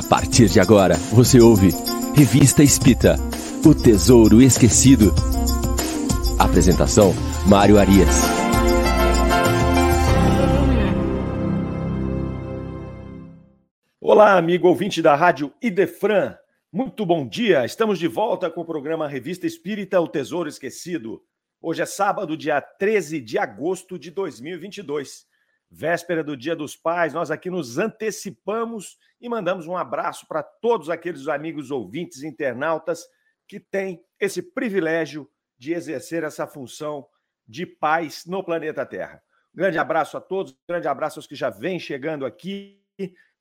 A partir de agora, você ouve Revista Espírita O Tesouro Esquecido. Apresentação: Mário Arias. Olá, amigo ouvinte da Rádio Idefran. Muito bom dia. Estamos de volta com o programa Revista Espírita O Tesouro Esquecido. Hoje é sábado, dia 13 de agosto de 2022 véspera do Dia dos Pais, nós aqui nos antecipamos e mandamos um abraço para todos aqueles amigos ouvintes, internautas que têm esse privilégio de exercer essa função de paz no planeta Terra. Grande abraço a todos, grande abraço aos que já vêm chegando aqui.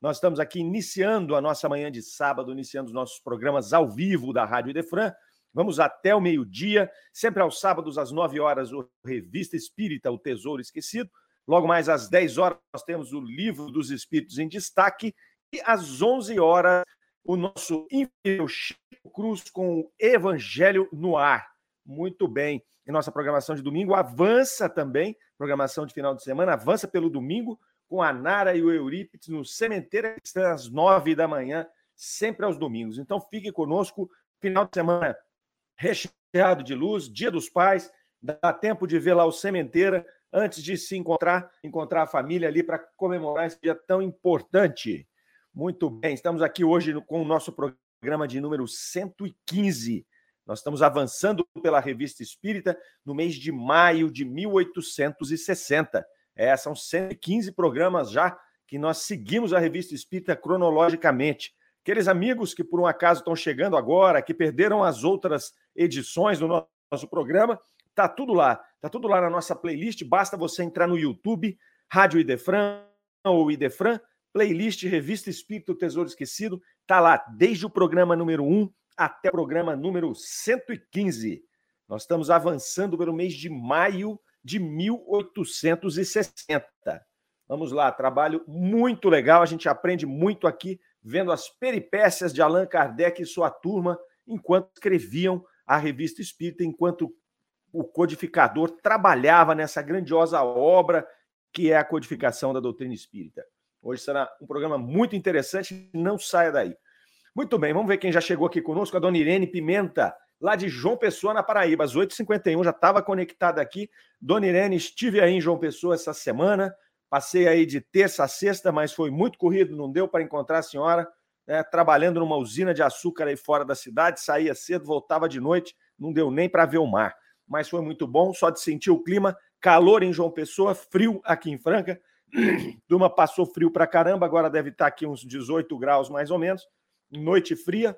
Nós estamos aqui iniciando a nossa manhã de sábado, iniciando os nossos programas ao vivo da Rádio Idefran. Vamos até o meio-dia, sempre aos sábados, às 9 horas, o Revista Espírita, O Tesouro Esquecido. Logo mais às 10 horas, nós temos o Livro dos Espíritos em Destaque. E às 11 horas, o nosso Infiel Chico Cruz com o Evangelho no Ar. Muito bem. E nossa programação de domingo avança também, programação de final de semana, avança pelo domingo com a Nara e o Eurípides no Cementeiro Cristã às 9 da manhã, sempre aos domingos. Então fique conosco, final de semana recheado de luz, Dia dos Pais, dá tempo de ver lá o Cementeira antes de se encontrar, encontrar a família ali para comemorar esse dia tão importante. Muito bem, estamos aqui hoje com o nosso programa de número 115. Nós estamos avançando pela Revista Espírita no mês de maio de 1860. É, são 115 programas já que nós seguimos a Revista Espírita cronologicamente. Aqueles amigos que por um acaso estão chegando agora, que perderam as outras edições do nosso programa, Tá tudo lá. Tá tudo lá na nossa playlist. Basta você entrar no YouTube, Rádio Idefran ou Idefran, playlist Revista Espírito Tesouro Esquecido. Tá lá desde o programa número 1 até o programa número 115. Nós estamos avançando pelo mês de maio de 1860. Vamos lá, trabalho muito legal, a gente aprende muito aqui vendo as peripécias de Allan Kardec e sua turma enquanto escreviam a Revista Espírita, enquanto o codificador trabalhava nessa grandiosa obra que é a codificação da doutrina espírita. Hoje será um programa muito interessante, não saia daí. Muito bem, vamos ver quem já chegou aqui conosco, a dona Irene Pimenta, lá de João Pessoa, na Paraíba, às 8h51, já estava conectada aqui. Dona Irene, estive aí em João Pessoa essa semana, passei aí de terça a sexta, mas foi muito corrido, não deu para encontrar a senhora, né, trabalhando numa usina de açúcar aí fora da cidade, saía cedo, voltava de noite, não deu nem para ver o mar mas foi muito bom, só de sentir o clima, calor em João Pessoa, frio aqui em Franca. Turma passou frio para caramba, agora deve estar tá aqui uns 18 graus mais ou menos. Noite fria,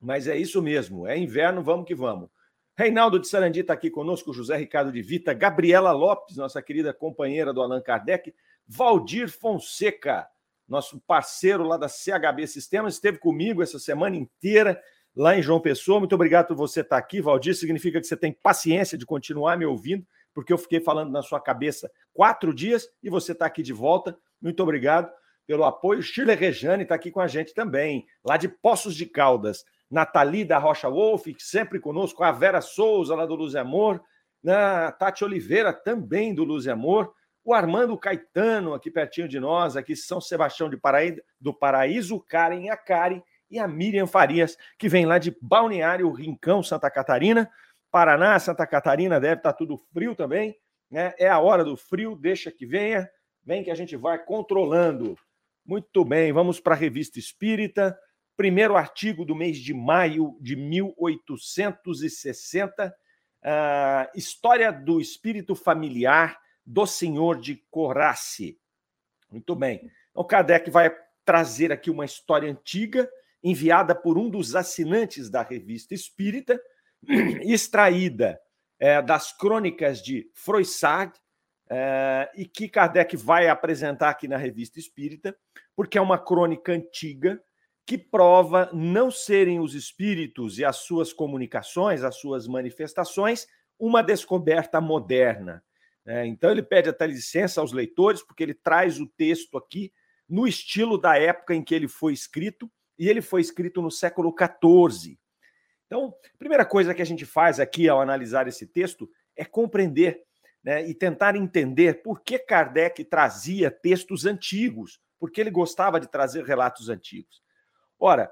mas é isso mesmo, é inverno, vamos que vamos. Reinaldo de Sarandi está aqui conosco, José Ricardo de Vita, Gabriela Lopes, nossa querida companheira do Allan Kardec, Valdir Fonseca, nosso parceiro lá da CHB Sistemas, esteve comigo essa semana inteira lá em João Pessoa. Muito obrigado por você estar aqui, Valdir. Significa que você tem paciência de continuar me ouvindo, porque eu fiquei falando na sua cabeça quatro dias e você está aqui de volta. Muito obrigado pelo apoio. Chile Rejane está aqui com a gente também, lá de Poços de Caldas. Nathalie da Rocha Wolf, sempre conosco, a Vera Souza, lá do Luz e Amor, a Tati Oliveira, também do Luz e Amor, o Armando Caetano, aqui pertinho de nós, aqui São Sebastião de Paraíso, do Paraíso, Karen Akari, e a Miriam Farias, que vem lá de Balneário Rincão, Santa Catarina. Paraná, Santa Catarina, deve estar tá tudo frio também. Né? É a hora do frio, deixa que venha, vem que a gente vai controlando. Muito bem, vamos para a Revista Espírita. Primeiro artigo do mês de maio de 1860. Uh, História do Espírito Familiar do Senhor de Corace. Muito bem. Então, Kardec vai trazer aqui uma história antiga enviada por um dos assinantes da revista Espírita, extraída é, das crônicas de Froissart, é, e que Kardec vai apresentar aqui na revista Espírita, porque é uma crônica antiga que prova não serem os espíritos e as suas comunicações, as suas manifestações, uma descoberta moderna. É, então, ele pede até licença aos leitores, porque ele traz o texto aqui no estilo da época em que ele foi escrito, e ele foi escrito no século XIV. Então, a primeira coisa que a gente faz aqui ao analisar esse texto é compreender né, e tentar entender por que Kardec trazia textos antigos, porque ele gostava de trazer relatos antigos. Ora,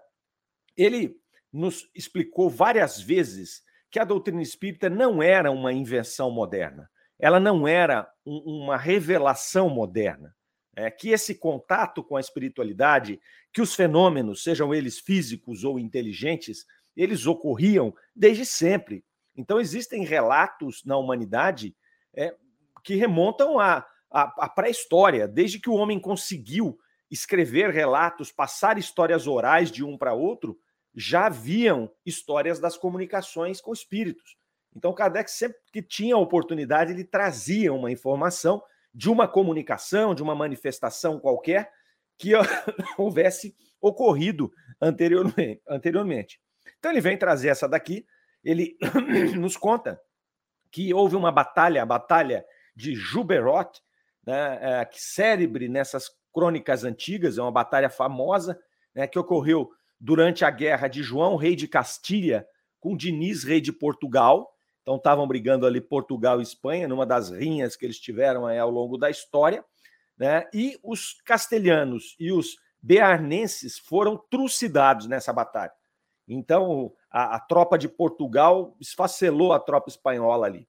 ele nos explicou várias vezes que a doutrina espírita não era uma invenção moderna, ela não era um, uma revelação moderna. É, que esse contato com a espiritualidade, que os fenômenos, sejam eles físicos ou inteligentes, eles ocorriam desde sempre. Então, existem relatos na humanidade é, que remontam à, à, à pré-história, desde que o homem conseguiu escrever relatos, passar histórias orais de um para outro, já haviam histórias das comunicações com espíritos. Então, Kardec, sempre que tinha oportunidade, ele trazia uma informação de uma comunicação, de uma manifestação qualquer que houvesse ocorrido anteriormente. Então, ele vem trazer essa daqui, ele nos conta que houve uma batalha, a batalha de Juberot, né, é, que cérebre nessas crônicas antigas, é uma batalha famosa, né, que ocorreu durante a guerra de João, rei de Castilha, com Diniz, rei de Portugal. Então estavam brigando ali Portugal e Espanha, numa das rinhas que eles tiveram ao longo da história. Né? E os castelhanos e os bearnenses foram trucidados nessa batalha. Então a, a tropa de Portugal esfacelou a tropa espanhola ali.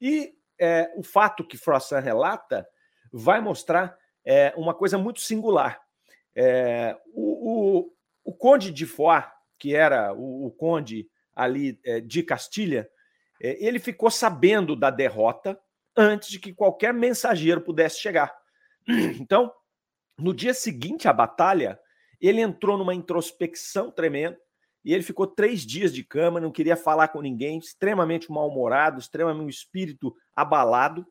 E é, o fato que Froissart relata vai mostrar é, uma coisa muito singular. É, o, o, o conde de Foix, que era o, o conde ali é, de Castilha, ele ficou sabendo da derrota antes de que qualquer mensageiro pudesse chegar. Então, no dia seguinte à batalha, ele entrou numa introspecção tremenda e ele ficou três dias de cama, não queria falar com ninguém, extremamente mal-humorado, extremamente um espírito abalado.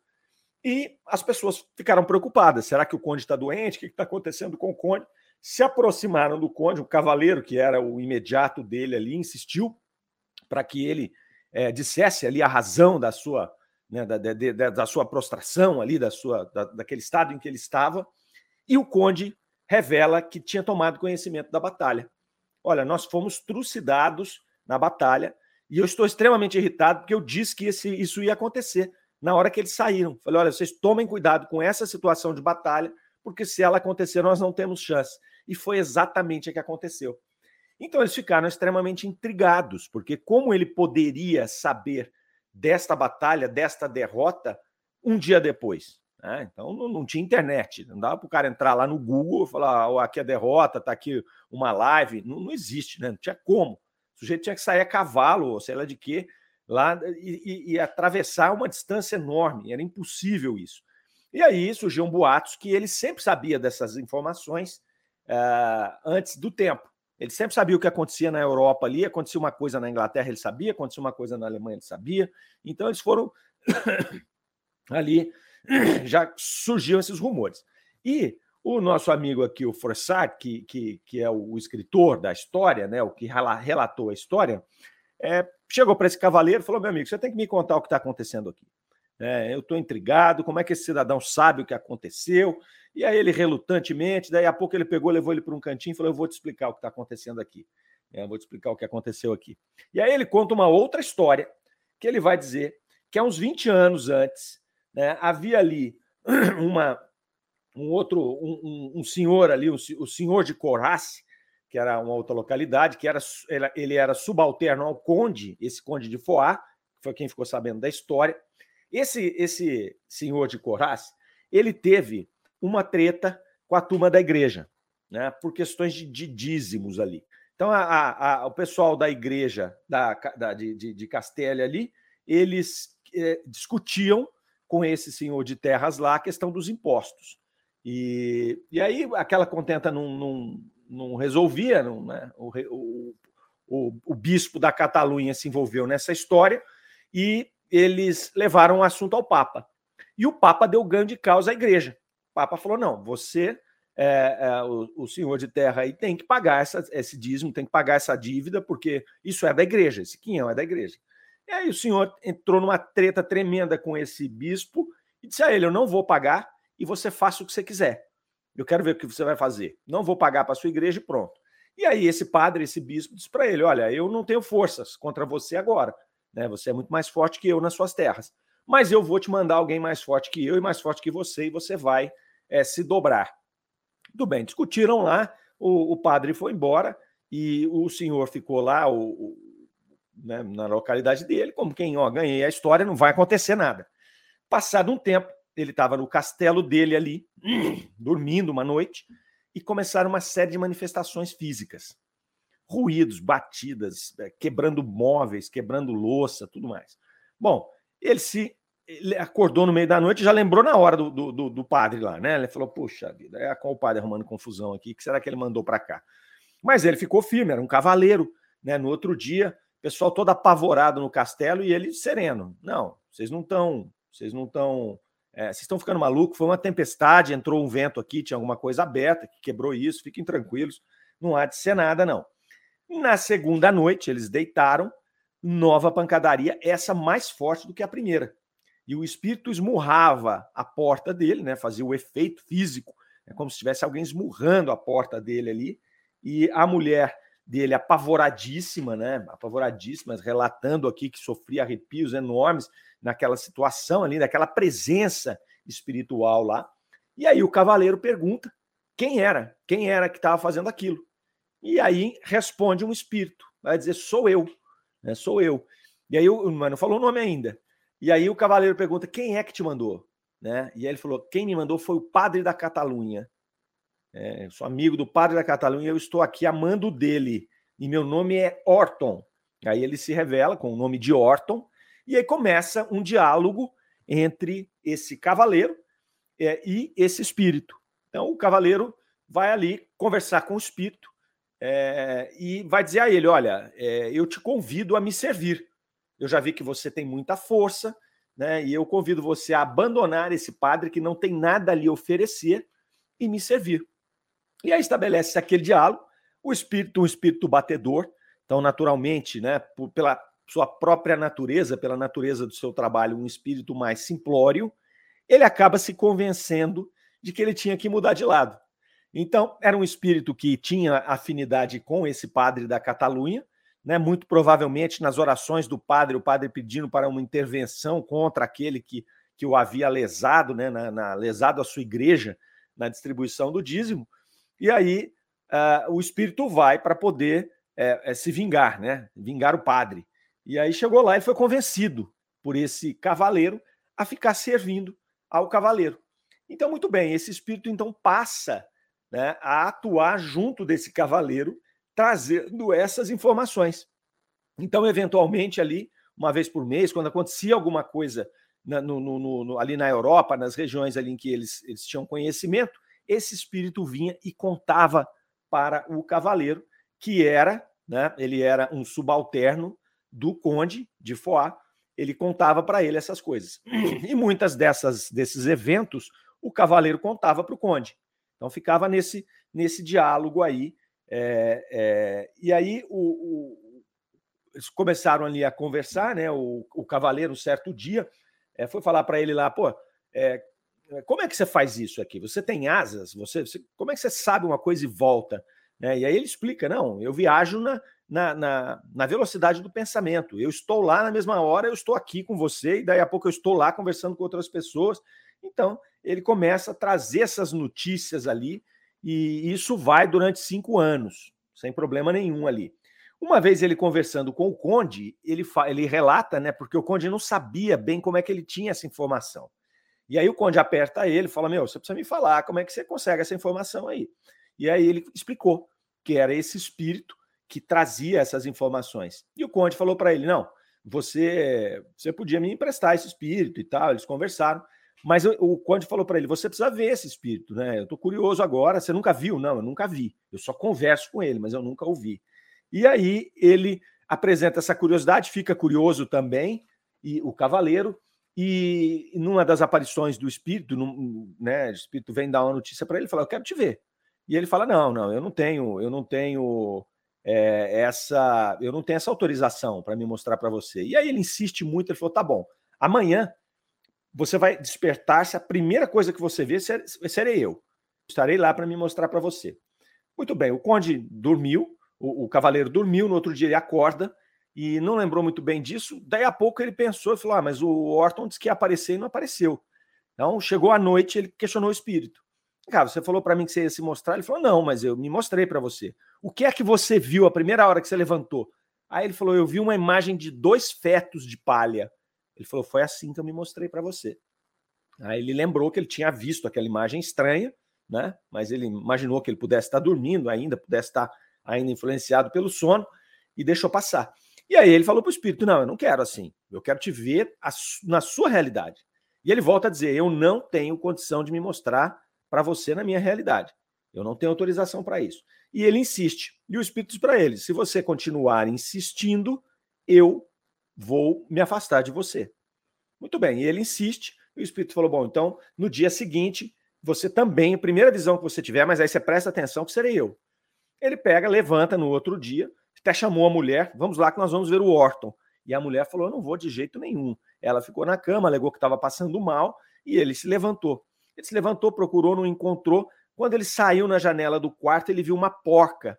E as pessoas ficaram preocupadas. Será que o conde está doente? O que está acontecendo com o conde? se aproximaram do conde, o cavaleiro, que era o imediato dele ali, insistiu para que ele é, dissesse ali a razão da sua, né, da, da, da, sua prostração ali, da sua, da, daquele estado em que ele estava, e o conde revela que tinha tomado conhecimento da batalha. Olha, nós fomos trucidados na batalha e eu estou extremamente irritado porque eu disse que esse, isso ia acontecer na hora que eles saíram. Falei, olha, vocês tomem cuidado com essa situação de batalha, porque se ela acontecer, nós não temos chance. E foi exatamente o que aconteceu. Então eles ficaram extremamente intrigados, porque como ele poderia saber desta batalha, desta derrota, um dia depois? Né? Então não, não, tinha internet, não dava para o cara entrar lá no Google e falar: oh, aqui é a derrota, está aqui uma live. Não, não, existe, né? não tinha como. O sujeito tinha que sair a cavalo, ou sei lá de quê, lá e, e, e atravessar uma distância enorme. Era impossível isso. E aí surgiam boatos que ele sempre sabia dessas informações uh, antes do tempo. Ele sempre sabia o que acontecia na Europa ali, acontecia uma coisa na Inglaterra, ele sabia, acontecia uma coisa na Alemanha, ele sabia. Então eles foram ali, já surgiam esses rumores. E o nosso amigo aqui, o Forsyth, que, que, que é o, escritor da história, né, o que relatou a história, é, chegou para esse cavaleiro e falou: meu amigo, você tem que me contar o que está acontecendo aqui. É, eu estou intrigado, como é que esse cidadão sabe o que aconteceu? E aí ele relutantemente, daí a pouco ele pegou, levou ele para um cantinho e falou: Eu vou te explicar o que está acontecendo aqui. É, eu vou te explicar o que aconteceu aqui. E aí ele conta uma outra história que ele vai dizer que há uns 20 anos antes né, havia ali uma, um outro, um, um, um senhor ali, o, o senhor de Corace, que era uma outra localidade, que era ele era subalterno ao conde, esse conde de Foá, que foi quem ficou sabendo da história. Esse, esse senhor de Corraz, ele teve uma treta com a turma da igreja, né, por questões de, de dízimos ali. Então, a, a, a, o pessoal da igreja da, da de, de, de Castelha ali, eles é, discutiam com esse senhor de terras lá a questão dos impostos. E, e aí aquela contenta não, não, não resolvia, não, né? o, o, o, o bispo da Catalunha se envolveu nessa história e eles levaram o assunto ao Papa. E o Papa deu ganho de causa à igreja. O Papa falou: não, você, é, é, o, o, senhor de terra aí, tem que pagar essa, esse dízimo, tem que pagar essa dívida, porque isso é da igreja, esse quinhão é da igreja. E aí o senhor entrou numa treta tremenda com esse bispo e disse a ele: eu não vou pagar e você faça o que você quiser. Eu quero ver o que você vai fazer. Não vou pagar para sua igreja e pronto. E aí esse padre, esse bispo, disse para ele: olha, eu não tenho forças contra você agora. Né? Você é muito mais forte que eu nas suas terras. Mas eu vou te mandar alguém mais forte que eu e mais forte que você, e você vai é, se dobrar. Tudo bem, discutiram lá, o, o padre foi embora, e o senhor ficou lá o, o, né, na localidade dele, como quem, ó, ganhei a história, não vai acontecer nada. Passado um tempo, ele estava no castelo dele ali, dormindo uma noite, e começaram uma série de manifestações físicas. Ruídos, batidas, é, quebrando móveis, quebrando louça, tudo mais. Bom, ele se ele acordou no meio da noite já lembrou na hora do, do, do padre lá, né? Ele falou: Puxa vida, é com o padre arrumando confusão aqui, que será que ele mandou para cá? Mas ele ficou firme, era um cavaleiro, né? No outro dia, pessoal todo apavorado no castelo e ele sereno. Não, vocês não estão, vocês não estão, é, vocês estão ficando malucos. Foi uma tempestade, entrou um vento aqui, tinha alguma coisa aberta que quebrou isso. Fiquem tranquilos, não há de ser nada, não. Na segunda noite, eles deitaram, nova pancadaria, essa mais forte do que a primeira e o espírito esmurrava a porta dele, né? Fazia o efeito físico, é como se tivesse alguém esmurrando a porta dele ali. E a mulher dele, apavoradíssima, né? Apavoradíssima, relatando aqui que sofria arrepios enormes naquela situação ali, naquela presença espiritual lá. E aí o cavaleiro pergunta quem era, quem era que estava fazendo aquilo. E aí responde um espírito, vai dizer sou eu, né? Sou eu. E aí o não falou o nome ainda. E aí o cavaleiro pergunta: quem é que te mandou? Né? E aí ele falou: quem me mandou foi o padre da Catalunha. É, sou amigo do padre da Catalunha, eu estou aqui amando dele. E meu nome é Orton. Aí ele se revela com o nome de Orton. E aí começa um diálogo entre esse cavaleiro é, e esse espírito. Então o cavaleiro vai ali conversar com o espírito é, e vai dizer a ele: Olha, é, eu te convido a me servir. Eu já vi que você tem muita força, né? E eu convido você a abandonar esse padre que não tem nada a lhe oferecer e me servir. E aí estabelece aquele diálogo, o espírito, um espírito batedor, então naturalmente, né, pela sua própria natureza, pela natureza do seu trabalho, um espírito mais simplório, ele acaba se convencendo de que ele tinha que mudar de lado. Então, era um espírito que tinha afinidade com esse padre da Catalunha, né, muito provavelmente nas orações do padre, o padre pedindo para uma intervenção contra aquele que, que o havia lesado, né, na, na lesado a sua igreja na distribuição do dízimo, e aí uh, o espírito vai para poder é, é, se vingar, né, vingar o padre. E aí chegou lá e foi convencido por esse cavaleiro a ficar servindo ao cavaleiro. Então, muito bem, esse espírito então passa né, a atuar junto desse cavaleiro trazendo essas informações. Então, eventualmente, ali, uma vez por mês, quando acontecia alguma coisa na, no, no, no, ali na Europa, nas regiões ali em que eles, eles tinham conhecimento, esse espírito vinha e contava para o cavaleiro, que era, né, ele era um subalterno do conde de Foix, ele contava para ele essas coisas. E muitas dessas desses eventos o cavaleiro contava para o conde. Então ficava nesse nesse diálogo aí é, é, e aí o, o, eles começaram ali a conversar, né? O, o cavaleiro, um certo dia, é, foi falar para ele lá, pô, como é que você faz isso aqui? Você tem asas? Você, você, como é que você sabe uma coisa e volta? Né? E aí ele explica: não, eu viajo na, na, na, na, velocidade do pensamento. Eu estou lá na mesma hora, eu estou aqui com você, e daí a pouco eu estou lá conversando com outras pessoas. Então, ele começa a trazer essas notícias ali e isso vai durante cinco anos, sem problema nenhum ali. Uma vez ele conversando com o Conde, ele, ele relata, né? Porque o Conde não sabia bem como é que ele tinha essa informação. E aí o Conde aperta ele e fala: Meu, você precisa me falar como é que você consegue essa informação aí. E aí ele explicou que era esse espírito que trazia essas informações. E o Conde falou para ele: Não, você, você podia me emprestar esse espírito e tal. Eles conversaram. Mas o Conde falou para ele: você precisa ver esse espírito, né? Eu estou curioso agora. Você nunca viu? Não, eu nunca vi. Eu só converso com ele, mas eu nunca ouvi. E aí ele apresenta essa curiosidade, fica curioso também, e o cavaleiro. E numa das aparições do espírito, num, né, o espírito vem dar uma notícia para ele fala: Eu quero te ver. E ele fala: Não, não, eu não tenho, eu não tenho é, essa, eu não tenho essa autorização para me mostrar para você. E aí ele insiste muito, ele falou: Tá bom, amanhã você vai despertar-se, a primeira coisa que você vê serei eu. Estarei lá para me mostrar para você. Muito bem, o conde dormiu, o, o, cavaleiro dormiu, no outro dia ele acorda e não lembrou muito bem disso. Daí a pouco ele pensou e falou: Ah, mas o Orton disse que ia aparecer e não apareceu. Então chegou à noite, ele questionou o espírito. Cara, você falou para mim que você ia se mostrar. Ele falou: Não, mas eu me mostrei para você. O que é que você viu a primeira hora que você levantou? Aí ele falou: Eu vi uma imagem de dois fetos de palha. Ele falou: Foi assim que eu me mostrei para você. Aí ele lembrou que ele tinha visto aquela imagem estranha, né? Mas ele imaginou que ele pudesse estar dormindo ainda, pudesse estar ainda influenciado pelo sono e deixou passar. E aí ele falou para o espírito: Não, eu não quero assim. Eu quero te ver na sua realidade. E ele volta a dizer: Eu não tenho condição de me mostrar para você na minha realidade. Eu não tenho autorização para isso. E ele insiste. E o espírito diz para ele: Se você continuar insistindo, eu vou me afastar de você. Muito bem. E ele insiste. E o espírito falou: Bom, então no dia seguinte, você também, a primeira visão que você tiver, mas aí você presta atenção que serei eu. Ele pega, levanta no outro dia, até chamou a mulher: Vamos lá que nós vamos ver o Orton. E a mulher falou: Eu não vou de jeito nenhum. Ela ficou na cama, alegou que estava passando mal e ele se levantou. Ele se levantou, procurou, não encontrou. Quando ele saiu na janela do quarto, ele viu uma porca,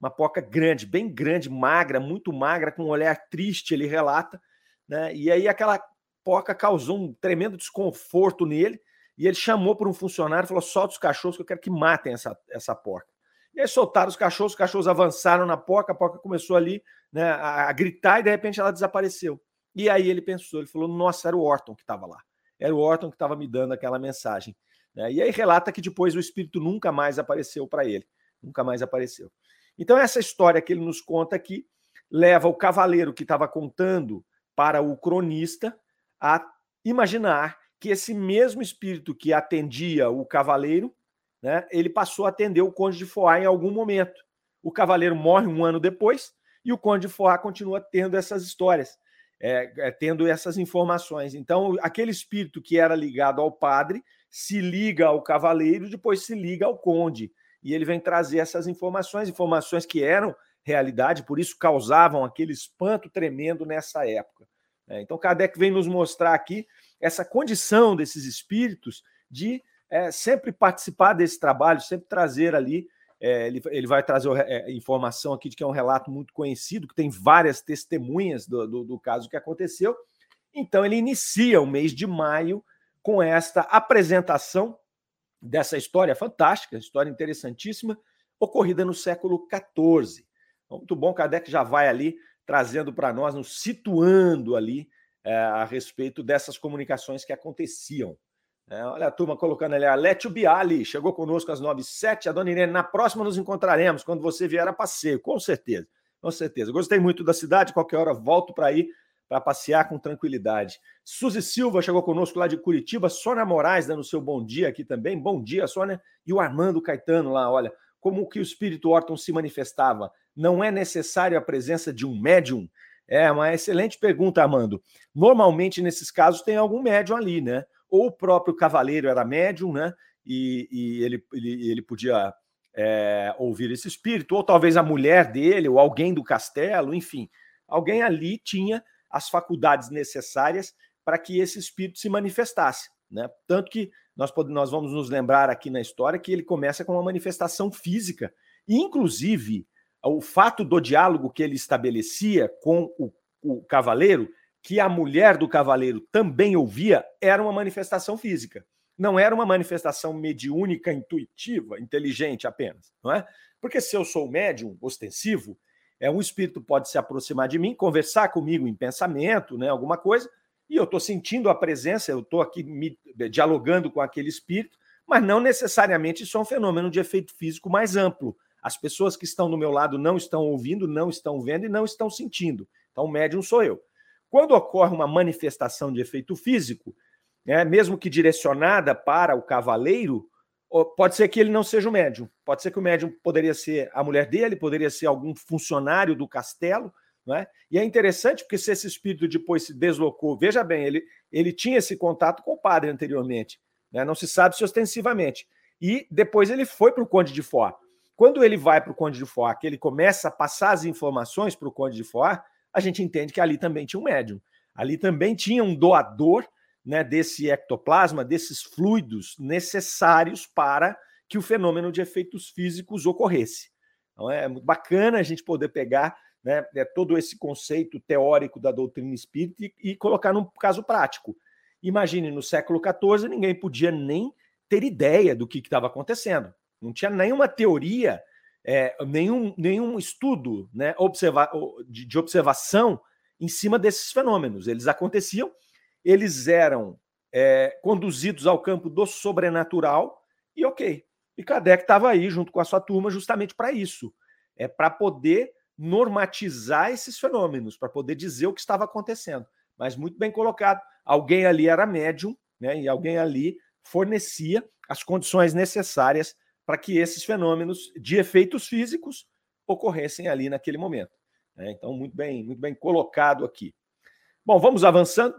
uma porca grande, bem grande, magra, muito magra, com um olhar triste, ele relata. Né? E aí aquela porca causou um tremendo desconforto nele. E ele chamou por um funcionário e falou: solta os cachorros que eu quero que matem essa, essa porca. E aí soltaram os cachorros, os cachorros avançaram na porca, a porca começou ali né, a, a gritar e de repente ela desapareceu. E aí ele pensou, ele falou: nossa, era o Orton que estava lá. Era o Orton que estava me dando aquela mensagem. Né? E aí relata que depois o espírito nunca mais apareceu para ele. Nunca mais apareceu. Então, essa história que ele nos conta aqui leva o cavaleiro que estava contando para o cronista a imaginar que esse mesmo espírito que atendia o cavaleiro, né, ele passou a atender o conde de Foix em algum momento. O cavaleiro morre um ano depois e o conde de Foix continua tendo essas histórias é, é, tendo essas informações. Então, aquele espírito que era ligado ao padre se liga ao cavaleiro, depois se liga ao conde. E ele vem trazer essas informações, informações que eram realidade, por isso causavam aquele espanto tremendo nessa época. É, então, Kardec vem nos mostrar aqui essa condição desses espíritos de é, sempre participar desse trabalho, sempre trazer ali é, ele, ele, vai trazer é, informação aqui de que é um relato muito conhecido, que tem várias testemunhas do, do, do caso que aconteceu. Então, ele inicia o mês de maio com esta apresentação dessa história fantástica, história interessantíssima, ocorrida no século XIV. Então, muito bom, Kardec já vai ali trazendo para nós, nos situando ali é, a respeito dessas comunicações que aconteciam. É, olha a turma colocando ali, a Létio Biali chegou conosco às 9 h A dona Irene, na próxima nos encontraremos, quando você vier a passeio, com certeza. Com certeza. Gostei muito da cidade, qualquer hora volto para ir para passear com tranquilidade. Suzy Silva chegou conosco lá de Curitiba, Sônia Moraes dando seu bom dia aqui também. Bom dia, Sônia. E o Armando Caetano lá, olha, como que o espírito Orton se manifestava? Não é necessário a presença de um médium? É uma excelente pergunta, Armando. Normalmente, nesses casos, tem algum médium ali, né? ou o próprio cavaleiro era médium, né? E, e ele, ele, ele podia é, ouvir esse espírito, ou talvez a mulher dele, ou alguém do castelo, enfim, alguém ali tinha as faculdades necessárias para que esse espírito se manifestasse. Né? Tanto que nós, nós vamos nos lembrar aqui na história que ele começa com uma manifestação física, e, inclusive o fato do diálogo que ele estabelecia com o, o cavaleiro que a mulher do cavaleiro também ouvia era uma manifestação física. Não era uma manifestação mediúnica, intuitiva, inteligente apenas, não é? Porque se eu sou médium ostensivo, é um espírito pode se aproximar de mim, conversar comigo em pensamento, né, alguma coisa, e eu estou sentindo a presença, eu estou aqui me, dialogando com aquele espírito, mas não necessariamente isso é um fenômeno de efeito físico mais amplo. As pessoas que estão do meu lado não estão ouvindo, não estão vendo e não estão sentindo. Então, o médium sou eu. Quando ocorre uma manifestação de efeito físico, né, mesmo que direcionada para o cavaleiro, pode ser que ele não seja o médium. Pode ser que o médium poderia ser a mulher dele, poderia ser algum funcionário do castelo. Né? E é interessante porque se esse espírito depois se deslocou, veja bem, ele, ele tinha esse contato com o padre anteriormente, né? não se sabe se ostensivamente. E depois ele foi para o Conde de Foix. Quando ele vai para o Conde de Foix, que ele começa a passar as informações para o Conde de Foix, a gente entende que ali também tinha um médium. Ali também tinha um doador né, desse ectoplasma, desses fluidos necessários para que o fenômeno de efeitos físicos ocorresse. Então é muito bacana a gente poder pegar né, é, todo esse conceito teórico da doutrina espírita e, colocar num caso prático. Imagine, no século XIV, ninguém podia nem ter ideia do que estava acontecendo. Não tinha nenhuma teoria, é, nenhum, nenhum estudo né, observa de, de observação em cima desses fenômenos. Eles aconteciam, eles eram é, conduzidos ao campo do sobrenatural, e ok. E Kardec estava aí junto com a sua turma justamente para isso, é para poder normatizar esses fenômenos, para poder dizer o que estava acontecendo. Mas muito bem colocado, alguém ali era médium, né, e alguém ali fornecia as condições necessárias para que esses fenômenos de efeitos físicos ocorressem ali naquele momento. Né? Então, muito bem, muito bem colocado aqui. Bom, vamos avançando,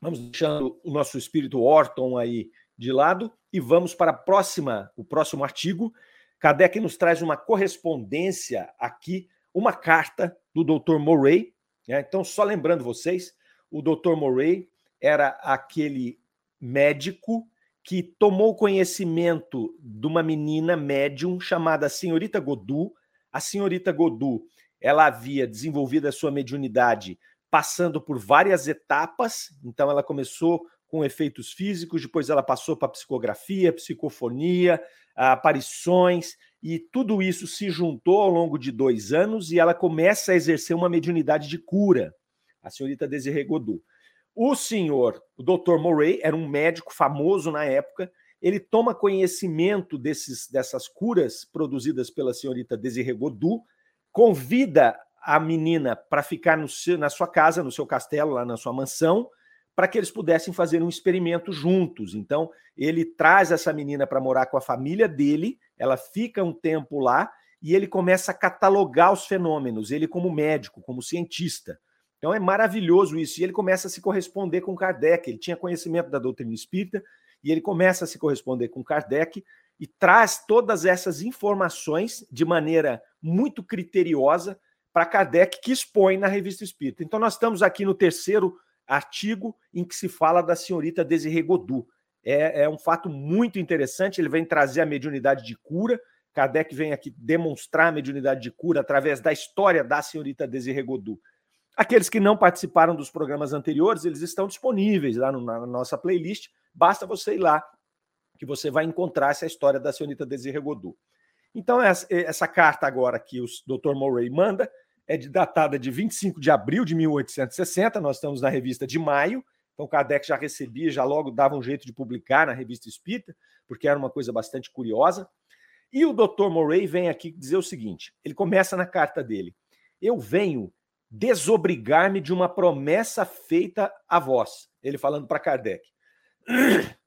vamos deixando o nosso espírito Orton aí de lado e vamos para a próxima, o próximo artigo. Kardec nos traz uma correspondência aqui, uma carta do Dr. Murray. Né? Então, só lembrando vocês, o Dr. Murray era aquele médico que tomou conhecimento de uma menina médium chamada Senhorita Godu. A Senhorita Godu, ela havia desenvolvido a sua mediunidade passando por várias etapas. Então, ela começou com efeitos físicos, depois ela passou para psicografia, psicofonia, aparições, e tudo isso se juntou ao longo de dois anos e ela começa a exercer uma mediunidade de cura, a senhorita Desiree Godot. O senhor, o Dr. Murray, era um médico famoso na época, ele toma conhecimento desses, dessas curas produzidas pela senhorita Desiree Godot, convida a menina para ficar no seu, na sua casa, no seu castelo, lá na sua mansão, para que eles pudessem fazer um experimento juntos. Então, ele traz essa menina para morar com a família dele, ela fica um tempo lá e ele começa a catalogar os fenômenos, ele como médico, como cientista. Então é maravilhoso isso. E ele começa a se corresponder com Kardec. Ele tinha conhecimento da doutrina espírita e ele começa a se corresponder com Kardec e traz todas essas informações de maneira muito criteriosa para Kardec, que expõe na revista Espírita. Então, nós estamos aqui no terceiro artigo em que se fala da senhorita Desirê Godu. É, é, um fato muito interessante, ele vem trazer a mediunidade de cura. Kardec vem aqui demonstrar a mediunidade de cura através da história da senhorita Desirê Godu. Aqueles que não participaram dos programas anteriores, eles estão disponíveis lá no, na nossa playlist. Basta você ir lá, que você vai encontrar essa história da senhorita Desirê Godu. Então, essa, essa carta agora que o Dr. Murray manda é de, datada de 25 de abril de 1860, nós estamos na revista de maio, então Kardec já recebia, já logo dava um jeito de publicar na revista Espírita, porque era uma coisa bastante curiosa. E o Dr. Murray vem aqui dizer o seguinte: ele começa na carta dele. Eu venho desobrigar-me de uma promessa feita a vós. Ele falando para Kardec.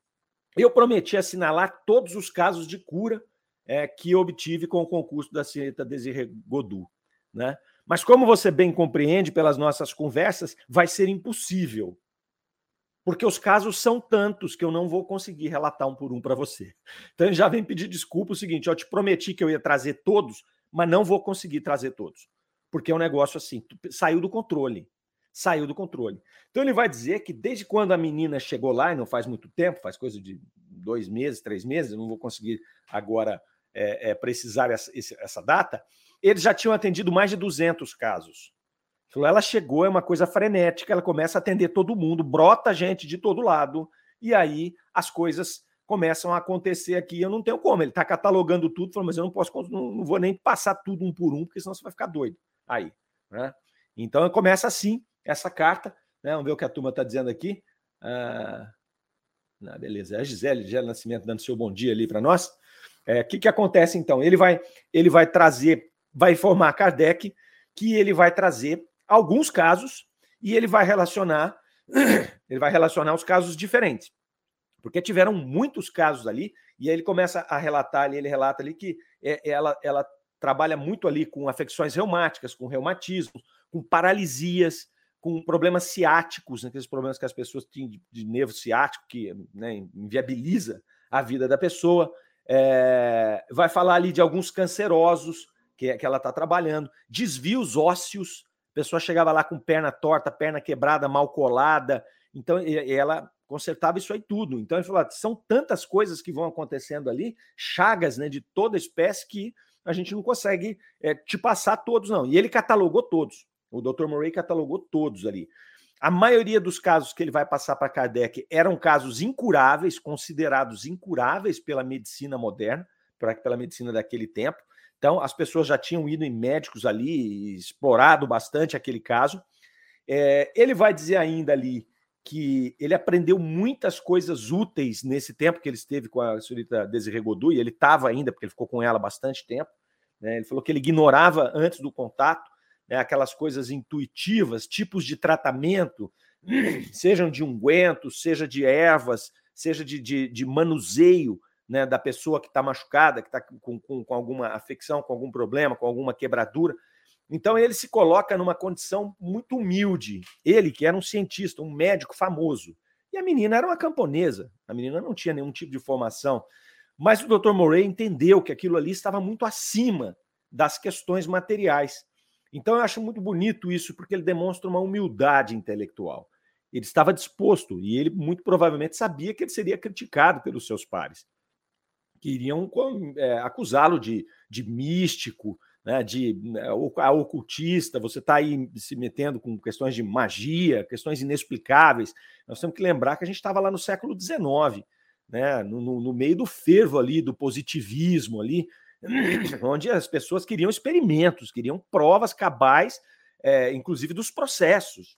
Eu prometi assinalar todos os casos de cura é, que obtive com o concurso da senhorita Desiree Godu. Né? Mas, como você bem compreende pelas nossas conversas, vai ser impossível. Porque os casos são tantos que eu não vou conseguir relatar um por um para você. Então, já vem pedir desculpa o seguinte: eu te prometi que eu ia trazer todos, mas não vou conseguir trazer todos. Porque é um negócio assim, saiu do controle. Saiu do controle. Então, ele vai dizer que desde quando a menina chegou lá, e não faz muito tempo, faz coisa de dois meses, três meses, eu não vou conseguir agora é, é, precisar essa, essa data, eles já tinham atendido mais de 200 casos. Ela chegou, é uma coisa frenética, ela começa a atender todo mundo, brota gente de todo lado, e aí as coisas começam a acontecer aqui. Eu não tenho como. Ele está catalogando tudo, mas eu não posso, não, não, vou nem passar tudo um por um, porque senão você vai ficar doido. Aí, né? Então começa assim essa carta. Né? Vamos ver o que a turma está dizendo aqui. Ah, beleza. É a Gisele, Gisele Nascimento dando seu bom dia ali para nós. O é, que, que acontece então? Ele vai, ele vai trazer vai informar Kardec que ele vai trazer alguns casos e ele vai relacionar ele vai relacionar os casos diferentes. Porque tiveram muitos casos ali, e aí ele começa a relatar ali, ele relata ali que é, ela, ela trabalha muito ali com afecções reumáticas, com reumatismo, com paralisias, com problemas ciáticos, né, aqueles problemas que as pessoas têm de, de nervo ciático, que né, inviabiliza a vida da pessoa. É, vai falar ali de alguns cancerosos, que, que ela está trabalhando, desvios ósseos, a pessoa chegava lá com perna torta, perna quebrada, mal colada, então ela consertava isso aí tudo. Então ele falou: ah, são tantas coisas que vão acontecendo ali, chagas né, de toda espécie, que a gente não consegue é, te passar todos, não. E ele catalogou todos. O Dr. Murray catalogou todos ali. A maioria dos casos que ele vai passar para Kardec eram casos incuráveis, considerados incuráveis pela medicina moderna, pela medicina daquele tempo. Então, as pessoas já tinham ido em médicos ali, explorado bastante aquele caso. É, ele vai dizer ainda ali que ele aprendeu muitas coisas úteis nesse tempo que ele esteve com a senhorita Desirê Godoy, ele estava ainda, porque ele ficou com ela bastante tempo. Né? Ele falou que ele ignorava antes do contato né? aquelas coisas intuitivas, tipos de tratamento, sejam de unguento, seja de ervas, seja de, de, de manuseio né, da pessoa que está machucada, que está com, com, com alguma afecção, com algum problema, com alguma quebradura. Então ele se coloca numa condição muito humilde. Ele, que era um cientista, um médico famoso. E a menina era uma camponesa. A menina não tinha nenhum tipo de formação. Mas o Dr. Morey entendeu que aquilo ali estava muito acima das questões materiais. Então eu acho muito bonito isso, porque ele demonstra uma humildade intelectual. Ele estava disposto, e ele muito provavelmente sabia que ele seria criticado pelos seus pares, que iriam é, acusá-lo de, de místico, né, de né, ocultista, você está aí se metendo com questões de magia, questões inexplicáveis. Nós temos que lembrar que a gente estava lá no século XIX, né, no, no, meio do fervo ali, do positivismo ali, onde as pessoas queriam experimentos, queriam provas cabais, é, inclusive dos processos.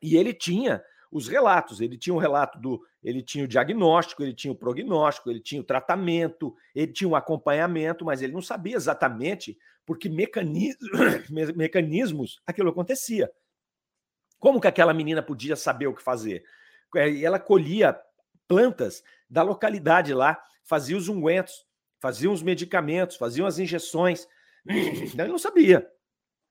E ele tinha os relatos. Ele tinha um relato do. Ele tinha o diagnóstico, ele tinha o prognóstico, ele tinha o tratamento, ele tinha o acompanhamento, mas ele não sabia exatamente por que mecanismos aquilo acontecia. Como que aquela menina podia saber o que fazer? É, ela colhia plantas da localidade lá, fazia os ungüentos, fazia os medicamentos, fazia as injeções. Então ele não sabia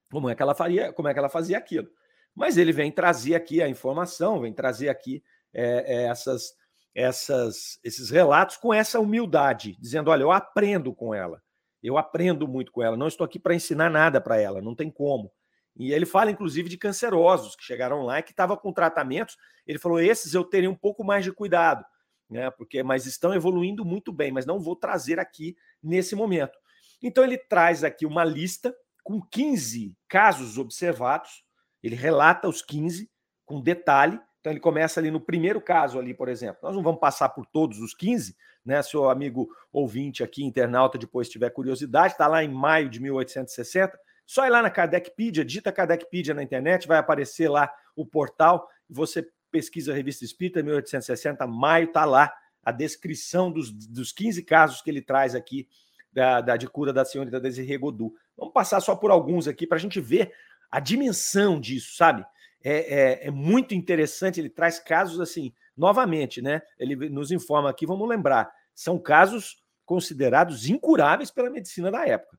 como é que ela faria, como é que ela fazia aquilo. Mas ele vem trazer aqui a informação, vem trazer aqui é, é, essas, essas, esses relatos com essa humildade, dizendo: olha, eu aprendo com ela, eu aprendo muito com ela, não estou aqui para ensinar nada para ela, não tem como. E ele fala, inclusive, de cancerosos que chegaram lá e que estavam com tratamentos. Ele falou: esses eu teria um pouco mais de cuidado, né? Porque, mas estão evoluindo muito bem, mas não vou trazer aqui nesse momento. Então ele traz aqui uma lista com 15 casos observados ele relata os 15 com detalhe. Então ele começa ali no primeiro caso ali, por exemplo. Nós não vamos passar por todos os 15, né? Se o amigo ouvinte aqui, internauta, depois tiver curiosidade, está lá em maio de 1860. Só ir lá na Kardecpedia, digita Kardecpedia na internet, vai aparecer lá o portal, você pesquisa Revista Espírita 1860, maio, está lá a descrição dos, dos 15 casos que ele traz aqui da, da de cura da senhorita Desirê Godu. Vamos passar só por alguns aqui para a gente ver a dimensão disso, sabe? É, é, é, muito interessante. Ele traz casos assim, novamente, né? Ele nos informa aqui, vamos lembrar, são casos considerados incuráveis pela medicina da época.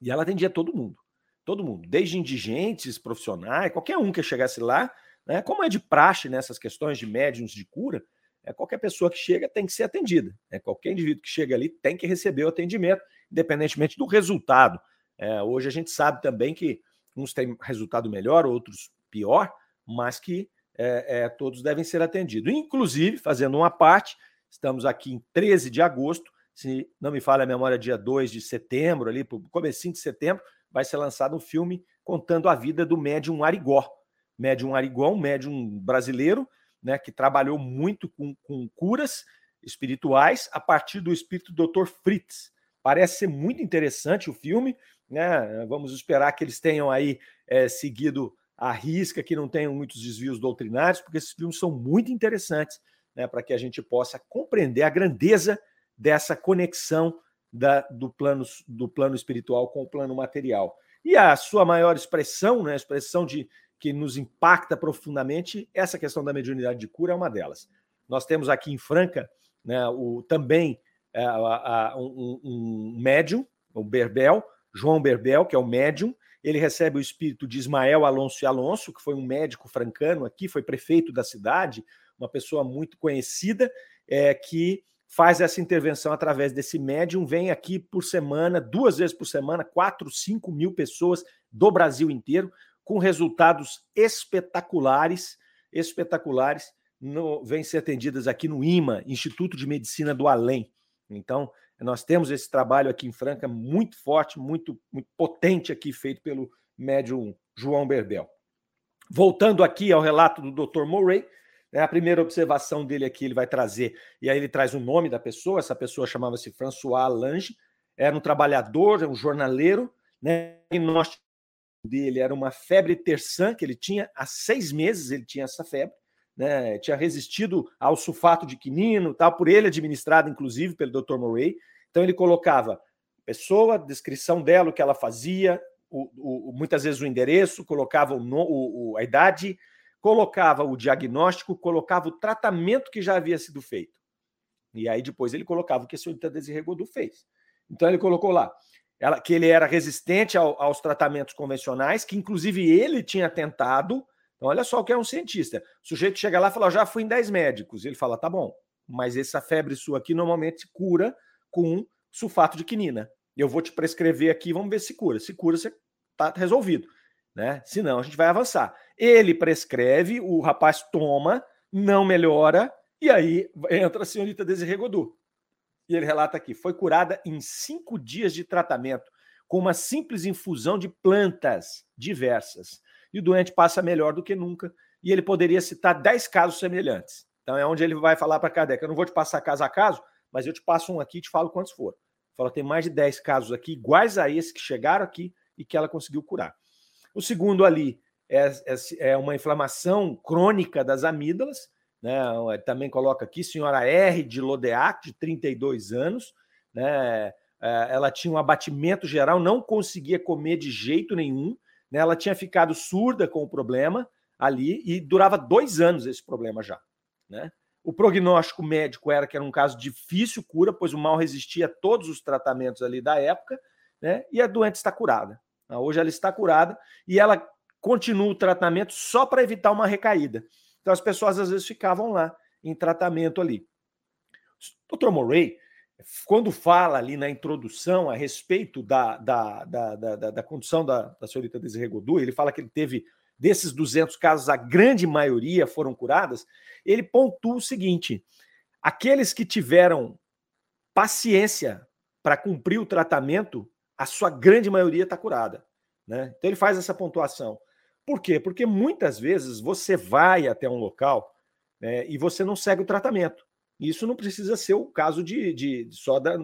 E ela atendia todo mundo, todo mundo, desde indigentes, profissionais, qualquer um que chegasse lá, né? Como é de praxe nessas questões de médiums de cura, é qualquer pessoa que chega tem que ser atendida. É qualquer indivíduo que chega ali tem que receber o atendimento, independentemente do resultado. É, hoje a gente sabe também que uns têm resultado melhor, outros pior, mas que é, é, todos devem ser atendidos. Inclusive, fazendo uma parte, estamos aqui em 13 de agosto, se não me falha a memória, dia 2 de setembro, ali, comecinho de setembro, vai ser lançado um filme contando a vida do médium Arigó. Médium Arigó, um médium brasileiro, né, que trabalhou muito com, com curas espirituais a partir do espírito do Dr. Fritz. Parece ser muito interessante o filme, né? Vamos esperar que eles tenham aí é, seguido a risca, que não tenham muitos desvios doutrinários, porque esses filmes são muito interessantes né, para que a gente possa compreender a grandeza dessa conexão da, do, plano, do plano espiritual com o plano material. E a sua maior expressão, né, a expressão de que nos impacta profundamente, essa questão da mediunidade de cura é uma delas. Nós temos aqui em Franca né, o, também é, a, a, um, um médium, o Berbel, João Berbel, que é o médium, ele recebe o espírito de Ismael Alonso e Alonso, que foi um médico francano aqui, foi prefeito da cidade, uma pessoa muito conhecida, é, que faz essa intervenção através desse médium, vem aqui por semana, duas vezes por semana, quatro, cinco mil pessoas do Brasil inteiro, com resultados espetaculares, espetaculares, no, vêm ser atendidas aqui no IMA, Instituto de Medicina do Além. Então, nós temos esse trabalho aqui em Franca muito forte, muito, muito potente aqui, feito pelo médium João Berbel. Voltando aqui ao relato do Dr. Murray, né, a primeira observação dele aqui ele vai trazer, e aí ele traz o nome da pessoa, essa pessoa chamava-se François Lange, era um trabalhador, um jornaleiro, né, diagnóstico dele era uma febre terçã, que ele tinha há seis meses, ele tinha essa febre, né, tinha resistido ao sulfato de quinino, tal, por ele administrado, inclusive, pelo Dr. Murray. Então ele colocava pessoa, descrição dela, o que ela fazia, o, o, muitas vezes o endereço, colocava o, a idade, colocava o diagnóstico, colocava o tratamento que já havia sido feito. E aí depois ele colocava o que a senhorita Desirê Godot fez. Então ele colocou lá ela, que ele era resistente ao, aos tratamentos convencionais, que inclusive ele tinha tentado. Então, olha só o que é um cientista. O sujeito chega lá e fala: já fui em 10 médicos. Ele fala: tá bom, mas essa febre sua aqui normalmente cura com sulfato de quinina. Eu vou te prescrever aqui, vamos ver se cura. Se cura, você está resolvido. Né? Senão, a gente vai avançar. Ele prescreve, o rapaz toma, não melhora, e aí entra a senhorita Desirê. E ele relata aqui: foi curada em cinco dias de tratamento, com uma simples infusão de plantas diversas. E o doente passa melhor do que nunca. E ele poderia citar dez casos semelhantes. Então é onde ele vai falar para Kardec: eu não vou te passar caso a caso, mas eu te passo um aqui e te falo quantos foram. Fala, tem mais de 10 casos aqui, iguais a esse que chegaram aqui e que ela conseguiu curar. O segundo ali é, é, é uma inflamação crônica das amígdalas, né? Também coloca aqui, senhora R de Lodeac, de 32 anos, né? É, ela tinha um abatimento geral, não conseguia comer de jeito nenhum, né? Ela tinha ficado surda com o problema ali e durava dois anos esse problema já, né? O prognóstico médico era que era um caso difícil cura, pois o mal resistia a todos os tratamentos ali da época, né? E a doente está curada. Hoje ela está curada e ela continua o tratamento só para evitar uma recaída. Então as pessoas às vezes ficavam lá em tratamento ali. O Dr. Murray, quando fala ali na introdução a respeito da, da, da, da, da condição da, da senhorita Desirê ele fala que ele teve desses 200 casos, a grande maioria foram curadas, ele pontua o seguinte: aqueles que tiveram paciência para cumprir o tratamento, a sua grande maioria está curada. Né? Então ele faz essa pontuação. Por quê? Porque muitas vezes você vai até um local né, e você não segue o tratamento. Isso não precisa ser o caso de, de só da,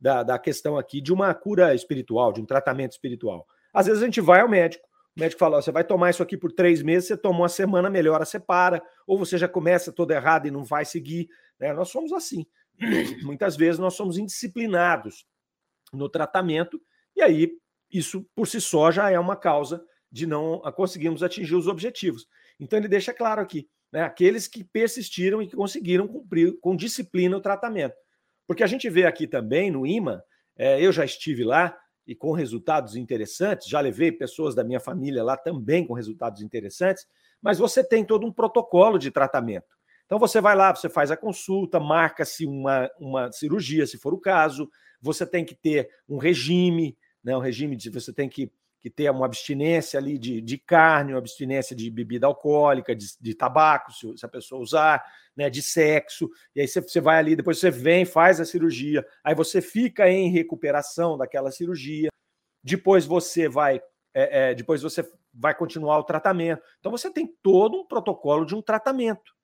da, da questão aqui de uma cura espiritual, de um tratamento espiritual. Às vezes a gente vai ao médico, o médico fala: você vai tomar isso aqui por três meses, você tomou uma semana, melhora, você para, ou você já começa todo errado e não vai seguir. Né? Nós somos assim. Muitas vezes nós somos indisciplinados no tratamento, e aí isso por si só já é uma causa de não conseguirmos atingir os objetivos. Então ele deixa claro aqui, né, aqueles que persistiram e que conseguiram cumprir com disciplina o tratamento. Porque a gente vê aqui também no IMA, é, eu já estive lá, e com resultados interessantes. Já levei pessoas da minha família lá também com resultados interessantes, mas você tem todo um protocolo de tratamento. Então você vai lá, você faz a consulta, marca-se uma, uma cirurgia, se for o caso, você tem que ter um regime, né? Um regime de você tem que, que ter uma abstinência ali de, de carne, uma abstinência de bebida alcoólica, de, de tabaco, se, se a pessoa usar, né, de sexo, e aí você, você vai ali, depois você vem, faz a cirurgia, aí você fica em recuperação daquela cirurgia, depois você vai, é, é, depois você vai continuar o tratamento. Então você tem todo um protocolo de um tratamento.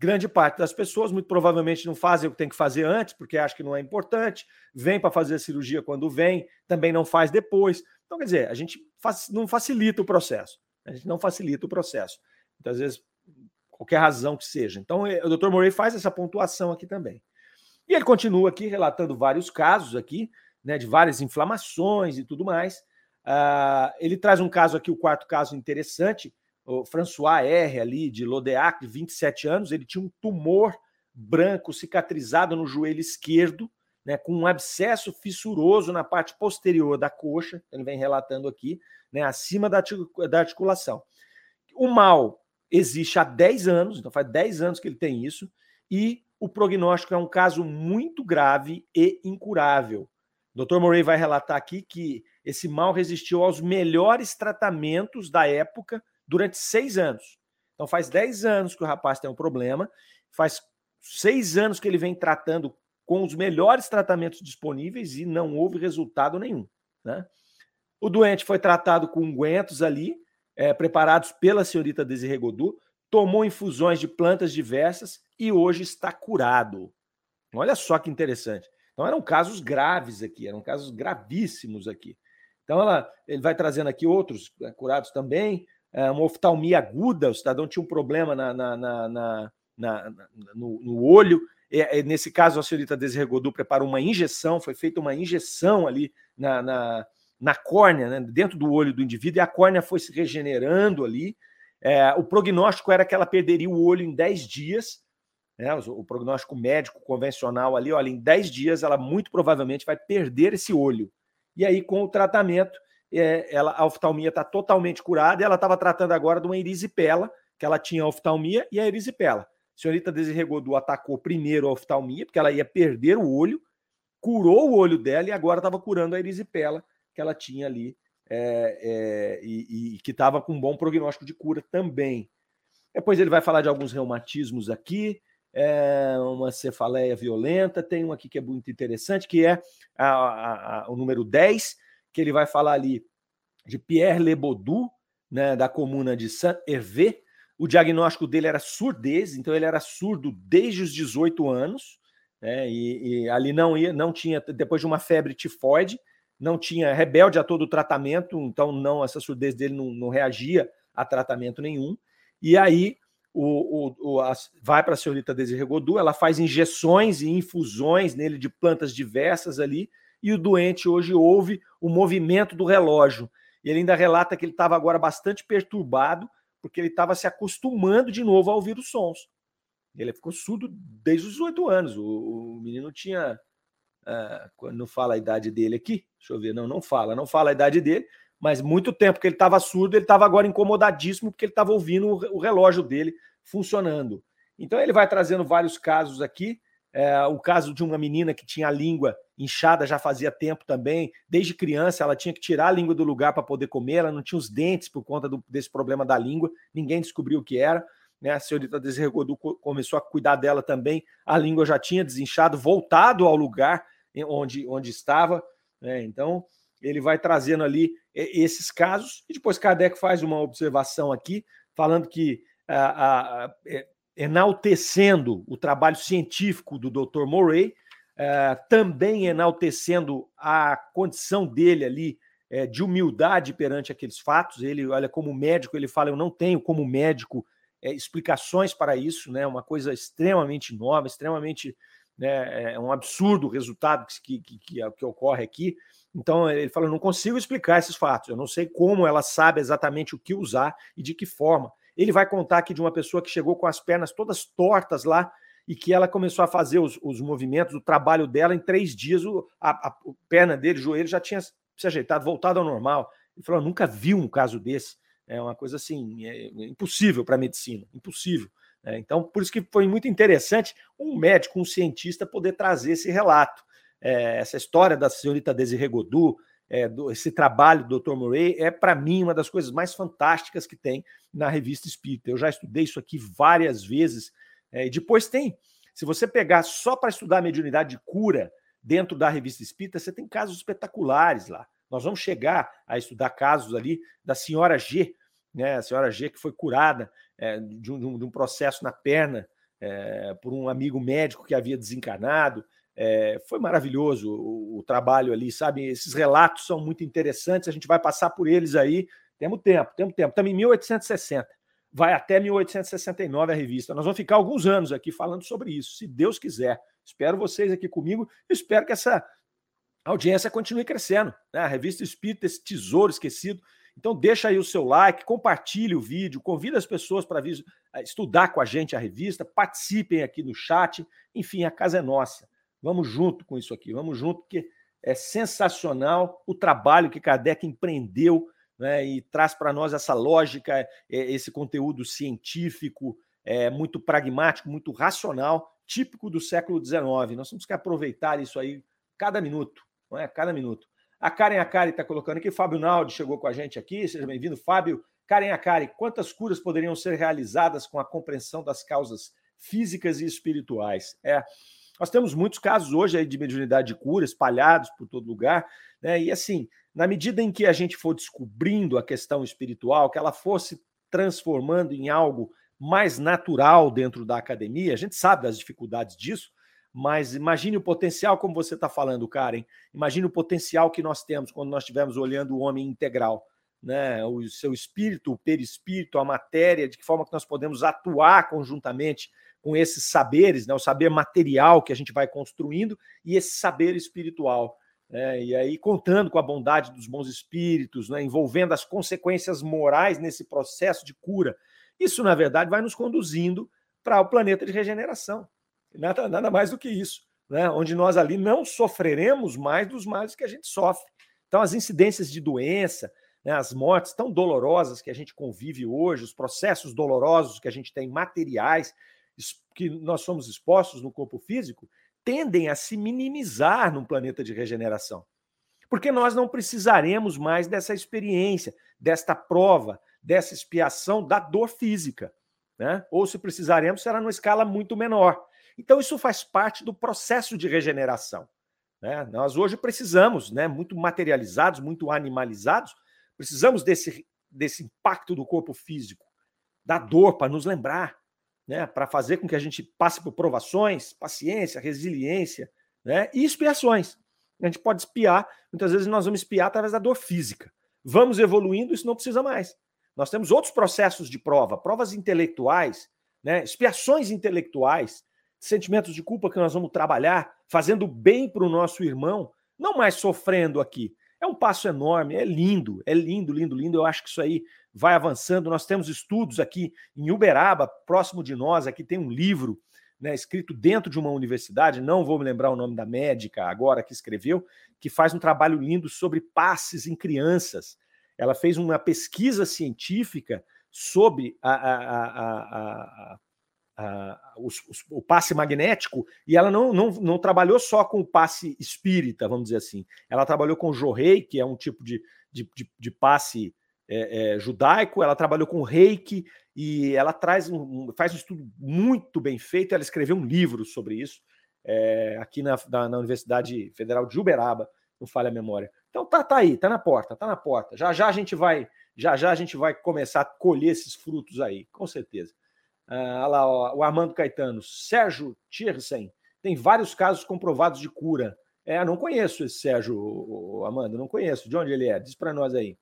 Grande parte das pessoas, muito provavelmente, não fazem o que tem que fazer antes, porque acha que não é importante, vem para fazer a cirurgia quando vem, também não faz depois. Então, quer dizer, a gente não facilita o processo. A gente não facilita o processo. Muitas vezes qualquer razão que seja. Então, eh, o Dr. Morey faz essa pontuação aqui também. E ele continua aqui relatando vários casos aqui, né, de várias inflamações e tudo mais. Uh, ele traz um caso aqui, o quarto caso interessante, o François R. ali, de Lodeac, de 27 anos, ele tinha um tumor branco cicatrizado no joelho esquerdo, né, com um abscesso fissuroso na parte posterior da coxa, ele vem relatando aqui, né, acima da, articulação. O mal existe há 10 anos, então faz 10 anos que ele tem isso, e o prognóstico é um caso muito grave e incurável. O Dr. Murray vai relatar aqui que esse mal resistiu aos melhores tratamentos da época durante seis anos. Então faz 10 anos que o rapaz tem um problema, faz seis anos que ele vem tratando com os melhores tratamentos disponíveis e não houve resultado nenhum. Né? O doente foi tratado com ungüentos ali, é, preparados pela senhorita Desirê Godu, tomou infusões de plantas diversas e hoje está curado. Olha só que interessante. Então eram casos graves aqui, eram casos gravíssimos aqui. Então ela, ele vai trazendo aqui outros né, curados também, uma oftalmia aguda, o cidadão tinha um problema na, na, na, na no, no, olho. É, nesse caso, a senhorita Desregodu preparou uma injeção, foi feita uma injeção ali na, na, na córnea, né, dentro do olho do indivíduo, e a córnea foi se regenerando ali. É, o prognóstico era que ela perderia o olho em 10 dias, né, o, o prognóstico médico convencional ali, olha, em 10 dias ela muito provavelmente vai perder esse olho. E aí, com o tratamento, é, ela, a oftalmia está totalmente curada e ela estava tratando agora de uma erisipela, que ela tinha a oftalmia e a erisipela. A senhorita Desirregodu atacou primeiro a oftalmia, porque ela ia perder o olho, curou o olho dela e agora estava curando a erisipela que ela tinha ali é, é, e, e, que estava com um bom prognóstico de cura também. Depois ele vai falar de alguns reumatismos aqui, é, uma cefaleia violenta, tem um aqui que é muito interessante, que é a, a, a, o número 10, que ele vai falar ali de Pierre Lebaudu, né, da comuna de Saint-Hervé. O diagnóstico dele era surdez, então ele era surdo desde os 18 anos, né, e, e, ali não ia, não tinha, depois de uma febre tifoide, não tinha rebelde a todo o tratamento, então não essa surdez dele não, não reagia a tratamento nenhum. E aí o, o, o a, vai para a senhorita Desirregodu, ela faz injeções e infusões nele de plantas diversas ali, e o doente hoje ouve o movimento do relógio. E ele ainda relata que ele estava agora bastante perturbado, porque ele estava se acostumando de novo a ouvir os sons. Ele ficou surdo desde os oito anos. O, o, menino tinha. Uh, não fala a idade dele aqui, deixa eu ver, não, não fala, não fala a idade dele, mas muito tempo que ele estava surdo, ele estava agora incomodadíssimo, porque ele estava ouvindo o, o relógio dele funcionando. Então ele vai trazendo vários casos aqui. É, o caso de uma menina que tinha a língua inchada já fazia tempo também. Desde criança, ela tinha que tirar a língua do lugar para poder comer, ela não tinha os dentes por conta do, desse problema da língua, ninguém descobriu o que era. Né? A senhorita Desregodu começou a cuidar dela também, a língua já tinha desinchado, voltado ao lugar onde, onde estava. Né? Então, ele vai trazendo ali esses casos, e depois Kardec faz uma observação aqui, falando que a, a, a, é, enaltecendo o trabalho científico do Dr. Murray, é, também enaltecendo a condição dele ali é, de humildade perante aqueles fatos. Ele, olha, como médico, ele fala: Eu não tenho como médico é, explicações para isso, né? Uma coisa extremamente nova, extremamente né, é um absurdo o resultado que, que, que, que ocorre aqui. Então ele fala: Eu não consigo explicar esses fatos, eu não sei como ela sabe exatamente o que usar e de que forma. Ele vai contar aqui de uma pessoa que chegou com as pernas todas tortas lá e que ela começou a fazer os, os movimentos, o trabalho dela em três dias, o, a, a, perna dele, o joelho já tinha se ajeitado, voltado ao normal. Ele falou: nunca vi um caso desse. É uma coisa assim, é, é impossível para a medicina, impossível. É, então, por isso que foi muito interessante um médico, um cientista, poder trazer esse relato. É, essa história da senhorita Desirê Godu, é, do, esse trabalho do Dr. Murray, é, para mim, uma das coisas mais fantásticas que tem na revista Espírita. Eu já estudei isso aqui várias vezes é, e depois tem, se você pegar só para estudar mediunidade de cura dentro da revista Espírita, você tem casos espetaculares lá. Nós vamos chegar a estudar casos ali da senhora G, né? A senhora G que foi curada é, de, um, de, um, processo na perna é, por um amigo médico que havia desencarnado. É, foi maravilhoso o, o, trabalho ali, sabe? Esses relatos são muito interessantes, a gente vai passar por eles aí. Temos tempo, temos tempo. Estamos em 1860 vai até 1869 a revista. Nós vamos ficar alguns anos aqui falando sobre isso, se Deus quiser. Espero vocês aqui comigo espero que essa audiência continue crescendo. Né? A revista Espírita, esse tesouro esquecido. Então deixa aí o seu like, compartilhe o vídeo, convida as pessoas para estudar com a gente a revista, participem aqui no chat. Enfim, a casa é nossa. Vamos junto com isso aqui, vamos junto, porque é sensacional o trabalho que Kardec empreendeu né, e traz para nós essa lógica, é, esse conteúdo científico, é, muito pragmático, muito racional, típico do século XIX. Nós temos que aproveitar isso aí cada minuto, não é? Cada minuto. A Karen Akari está colocando aqui, Fábio Naldi chegou com a gente aqui, seja bem-vindo, Fábio. Karen Akari, quantas curas poderiam ser realizadas com a compreensão das causas físicas e espirituais? É, Nós temos muitos casos hoje aí de mediunidade de cura espalhados por todo lugar, né? E assim, na medida em que a gente for descobrindo a questão espiritual, que ela fosse transformando em algo mais natural dentro da academia, a gente sabe das dificuldades disso, mas imagine o potencial, como você está falando, Karen. Imagine o potencial que nós temos quando nós estivermos olhando o homem integral, né? O seu espírito, o perispírito, a matéria, de que forma que nós podemos atuar conjuntamente com esses saberes, né? O saber material que a gente vai construindo e esse saber espiritual. Né? E aí, contando com a bondade dos bons espíritos, né? envolvendo as consequências morais nesse processo de cura. Isso, na verdade, vai nos conduzindo para o planeta de regeneração. Nada, nada mais do que isso, né? onde nós ali não sofreremos mais dos males que a gente sofre. Então, as incidências de doença, né, as mortes tão dolorosas que a gente convive hoje, os processos dolorosos que a gente tem materiais, que nós somos expostos no corpo físico, tendem a se minimizar num planeta de regeneração. Porque nós não precisaremos mais dessa experiência, desta prova, dessa expiação da dor física. Né? Ou se precisaremos, será numa escala muito menor. Então, isso faz parte do processo de regeneração. Né? Nós hoje precisamos, né, muito materializados, muito animalizados, precisamos desse, desse impacto do corpo físico, da dor, para nos lembrar, né, para fazer com que a gente passe por provações, paciência, resiliência né, e expiações. A gente pode espiar, muitas vezes nós vamos espiar através da dor física. Vamos evoluindo, isso não precisa mais. Nós temos outros processos de prova, provas intelectuais, né, expiações intelectuais, sentimentos de culpa que nós vamos trabalhar, fazendo bem para o nosso irmão, não mais sofrendo aqui. É um passo enorme, é lindo, é lindo, lindo, lindo. Eu acho que isso aí vai avançando. Nós temos estudos aqui em Uberaba, próximo de nós, aqui tem um livro né, escrito dentro de uma universidade, não vou me lembrar o nome da médica agora que escreveu, que faz um trabalho lindo sobre passes em crianças. Ela fez uma pesquisa científica sobre a, a, a, os, os, o passe magnético, e ela não, não, não trabalhou só com o passe espírita, vamos dizer assim. Ela trabalhou com o Jorrei, que é um tipo de, de, de, de passe é, é, judaico, ela trabalhou com reiki, e ela traz um, faz um estudo muito bem feito. Ela escreveu um livro sobre isso, é, aqui na, na, na, Universidade Federal de Uberaba, não falha a memória. Então tá, tá aí, tá na porta, tá na porta. Já já a gente vai, já já a gente vai começar a colher esses frutos aí, com certeza. Ah, lá, ó, o Armando Caetano, Sérgio Tiersen, tem vários casos comprovados de cura. É, não conheço esse Sérgio, o, o Amanda, não conheço. De onde ele é? Diz para nós aí.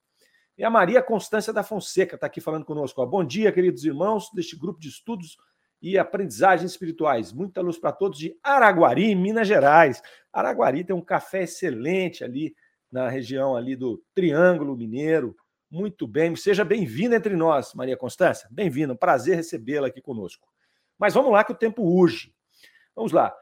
E a Maria Constância da Fonseca está aqui falando conosco. Bom dia, queridos irmãos deste grupo de estudos e aprendizagens espirituais. Muita luz para todos de Araguari, Minas Gerais. Araguari tem um café excelente ali na região ali do Triângulo Mineiro. Muito bem, seja bem-vinda entre nós, Maria Constância. Bem-vinda, um prazer recebê-la aqui conosco. Mas vamos lá que o tempo urge. Vamos lá.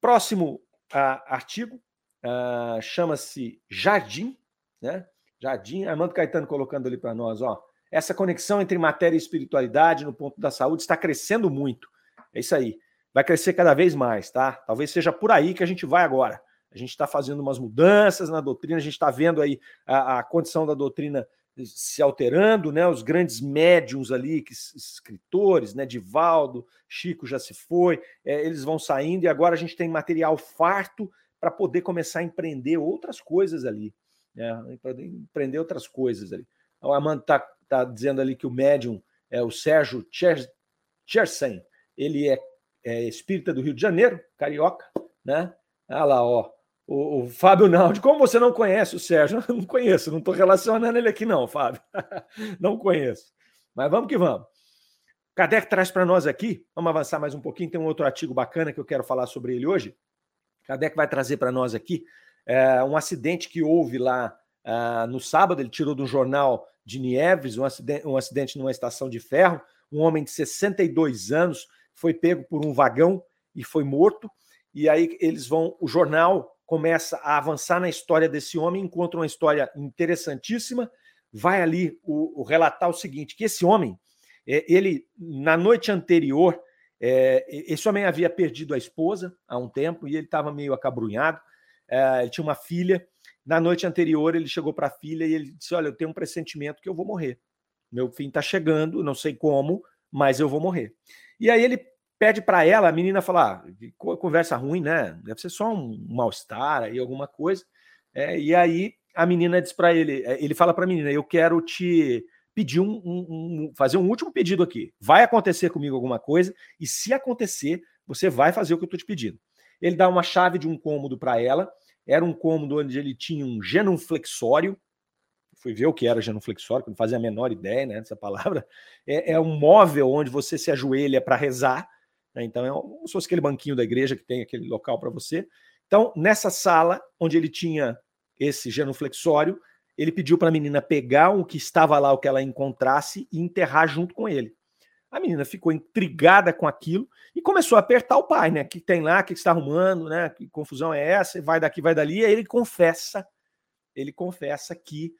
Próximo uh, artigo uh, chama-se Jardim, né? Jardim, Armando Caetano colocando ali para nós, ó. Essa conexão entre matéria e espiritualidade no ponto da saúde está crescendo muito. É isso aí. Vai crescer cada vez mais, tá? Talvez seja por aí que a gente vai agora. A gente está fazendo umas mudanças na doutrina, a gente está vendo aí a, a condição da doutrina se alterando, né? Os grandes médiums ali, que, escritores, né? Divaldo, Chico já se foi, é, eles vão saindo e agora a gente tem material farto para poder começar a empreender outras coisas ali, né? Para empreender outras coisas ali. O Amanda está tá dizendo ali que o médium é o Sérgio Chersen, ele é, é espírita do Rio de Janeiro, carioca, né? Olha lá, ó, o, o, Fábio Naldi, como você não conhece o Sérgio? não conheço, não estou relacionando ele aqui, não, Fábio. não conheço. Mas vamos que vamos. Kardec traz para nós aqui, vamos avançar mais um pouquinho, tem um outro artigo bacana que eu quero falar sobre ele hoje. Kardec vai trazer para nós aqui é, um acidente que houve lá é, no sábado, ele tirou do jornal de Nieves um acidente, um acidente numa estação de ferro. Um homem de 62 anos foi pego por um vagão e foi morto. E aí eles vão, o jornal começa a avançar na história desse homem, encontra uma história interessantíssima, vai ali o, o relatar o seguinte, que esse homem, é, ele, na noite anterior, é, esse homem havia perdido a esposa há um tempo e ele estava meio acabrunhado, é, ele tinha uma filha, na noite anterior ele chegou para a filha e ele disse, olha, eu tenho um pressentimento que eu vou morrer, meu fim está chegando, não sei como, mas eu vou morrer. E aí ele pede para ela, a menina fala, ah, conversa ruim, né? Deve ser só um mal-estar aí, alguma coisa. É, e aí a menina diz para ele, é, ele fala para a menina, eu quero te pedir um, um, um, fazer um último pedido aqui. Vai acontecer comigo alguma coisa e se acontecer, você vai fazer o que eu estou te pedindo. Ele dá uma chave de um cômodo para ela. Era um cômodo onde ele tinha um genuflexório. Fui ver o que era genuflexório, que não fazia a menor ideia né, dessa palavra. É, é um móvel onde você se ajoelha para rezar. Né? Então, é como se fosse aquele banquinho da igreja que tem aquele local para você. Então, nessa sala, onde ele tinha esse genuflexório, ele pediu para a menina pegar o que estava lá, o que ela encontrasse, e enterrar junto com ele. A menina ficou intrigada com aquilo e começou a apertar o pai, né? Que tem lá, que está arrumando, né? Que confusão é essa? Vai daqui, vai dali. E aí ele confessa, ele confessa que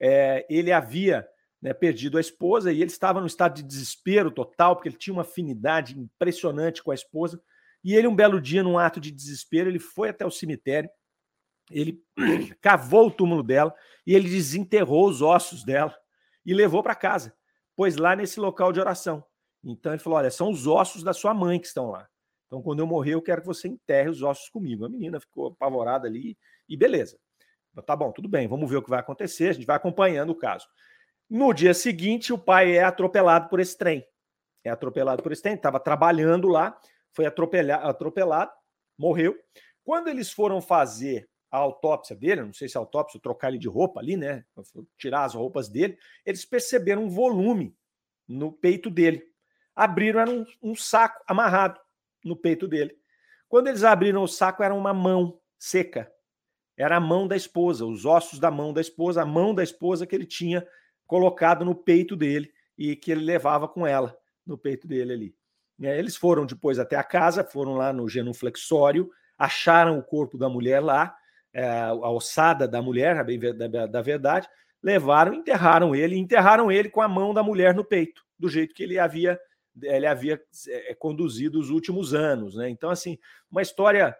é, ele havia né, perdido a esposa e ele estava no estado de desespero total, porque ele tinha uma afinidade impressionante com a esposa. E ele, um belo dia, num ato de desespero, ele foi até o cemitério ele cavou o túmulo dela e ele desenterrou os ossos dela e levou para casa, pois lá nesse local de oração. Então ele falou: Olha, são os ossos da sua mãe que estão lá. Então, quando eu morrer, eu quero que você enterre os ossos comigo. A menina ficou apavorada ali e beleza. Tá bom, tudo bem, vamos ver o que vai acontecer. A gente vai acompanhando o caso. No dia seguinte, o pai é atropelado por esse trem. É atropelado por esse trem, estava trabalhando lá, foi atropelado, morreu. Quando eles foram fazer a autópsia dele, não sei se a autópsia, trocar ele de roupa ali, né? Tirar as roupas dele, eles perceberam um volume no peito dele. Abriram, era um, um saco amarrado no peito dele. Quando eles abriram o saco, era uma mão seca. Era a mão da esposa, os ossos da mão da esposa, a mão da esposa que ele tinha colocado no peito dele e que ele levava com ela no peito dele ali. Eles foram depois até a casa, foram lá no genuflexório, acharam o corpo da mulher lá, é, a alçada da mulher, da, da verdade, levaram, enterraram ele, enterraram ele com a mão da mulher no peito, do jeito que ele havia ele havia é, conduzido os últimos anos, né? Então assim, uma história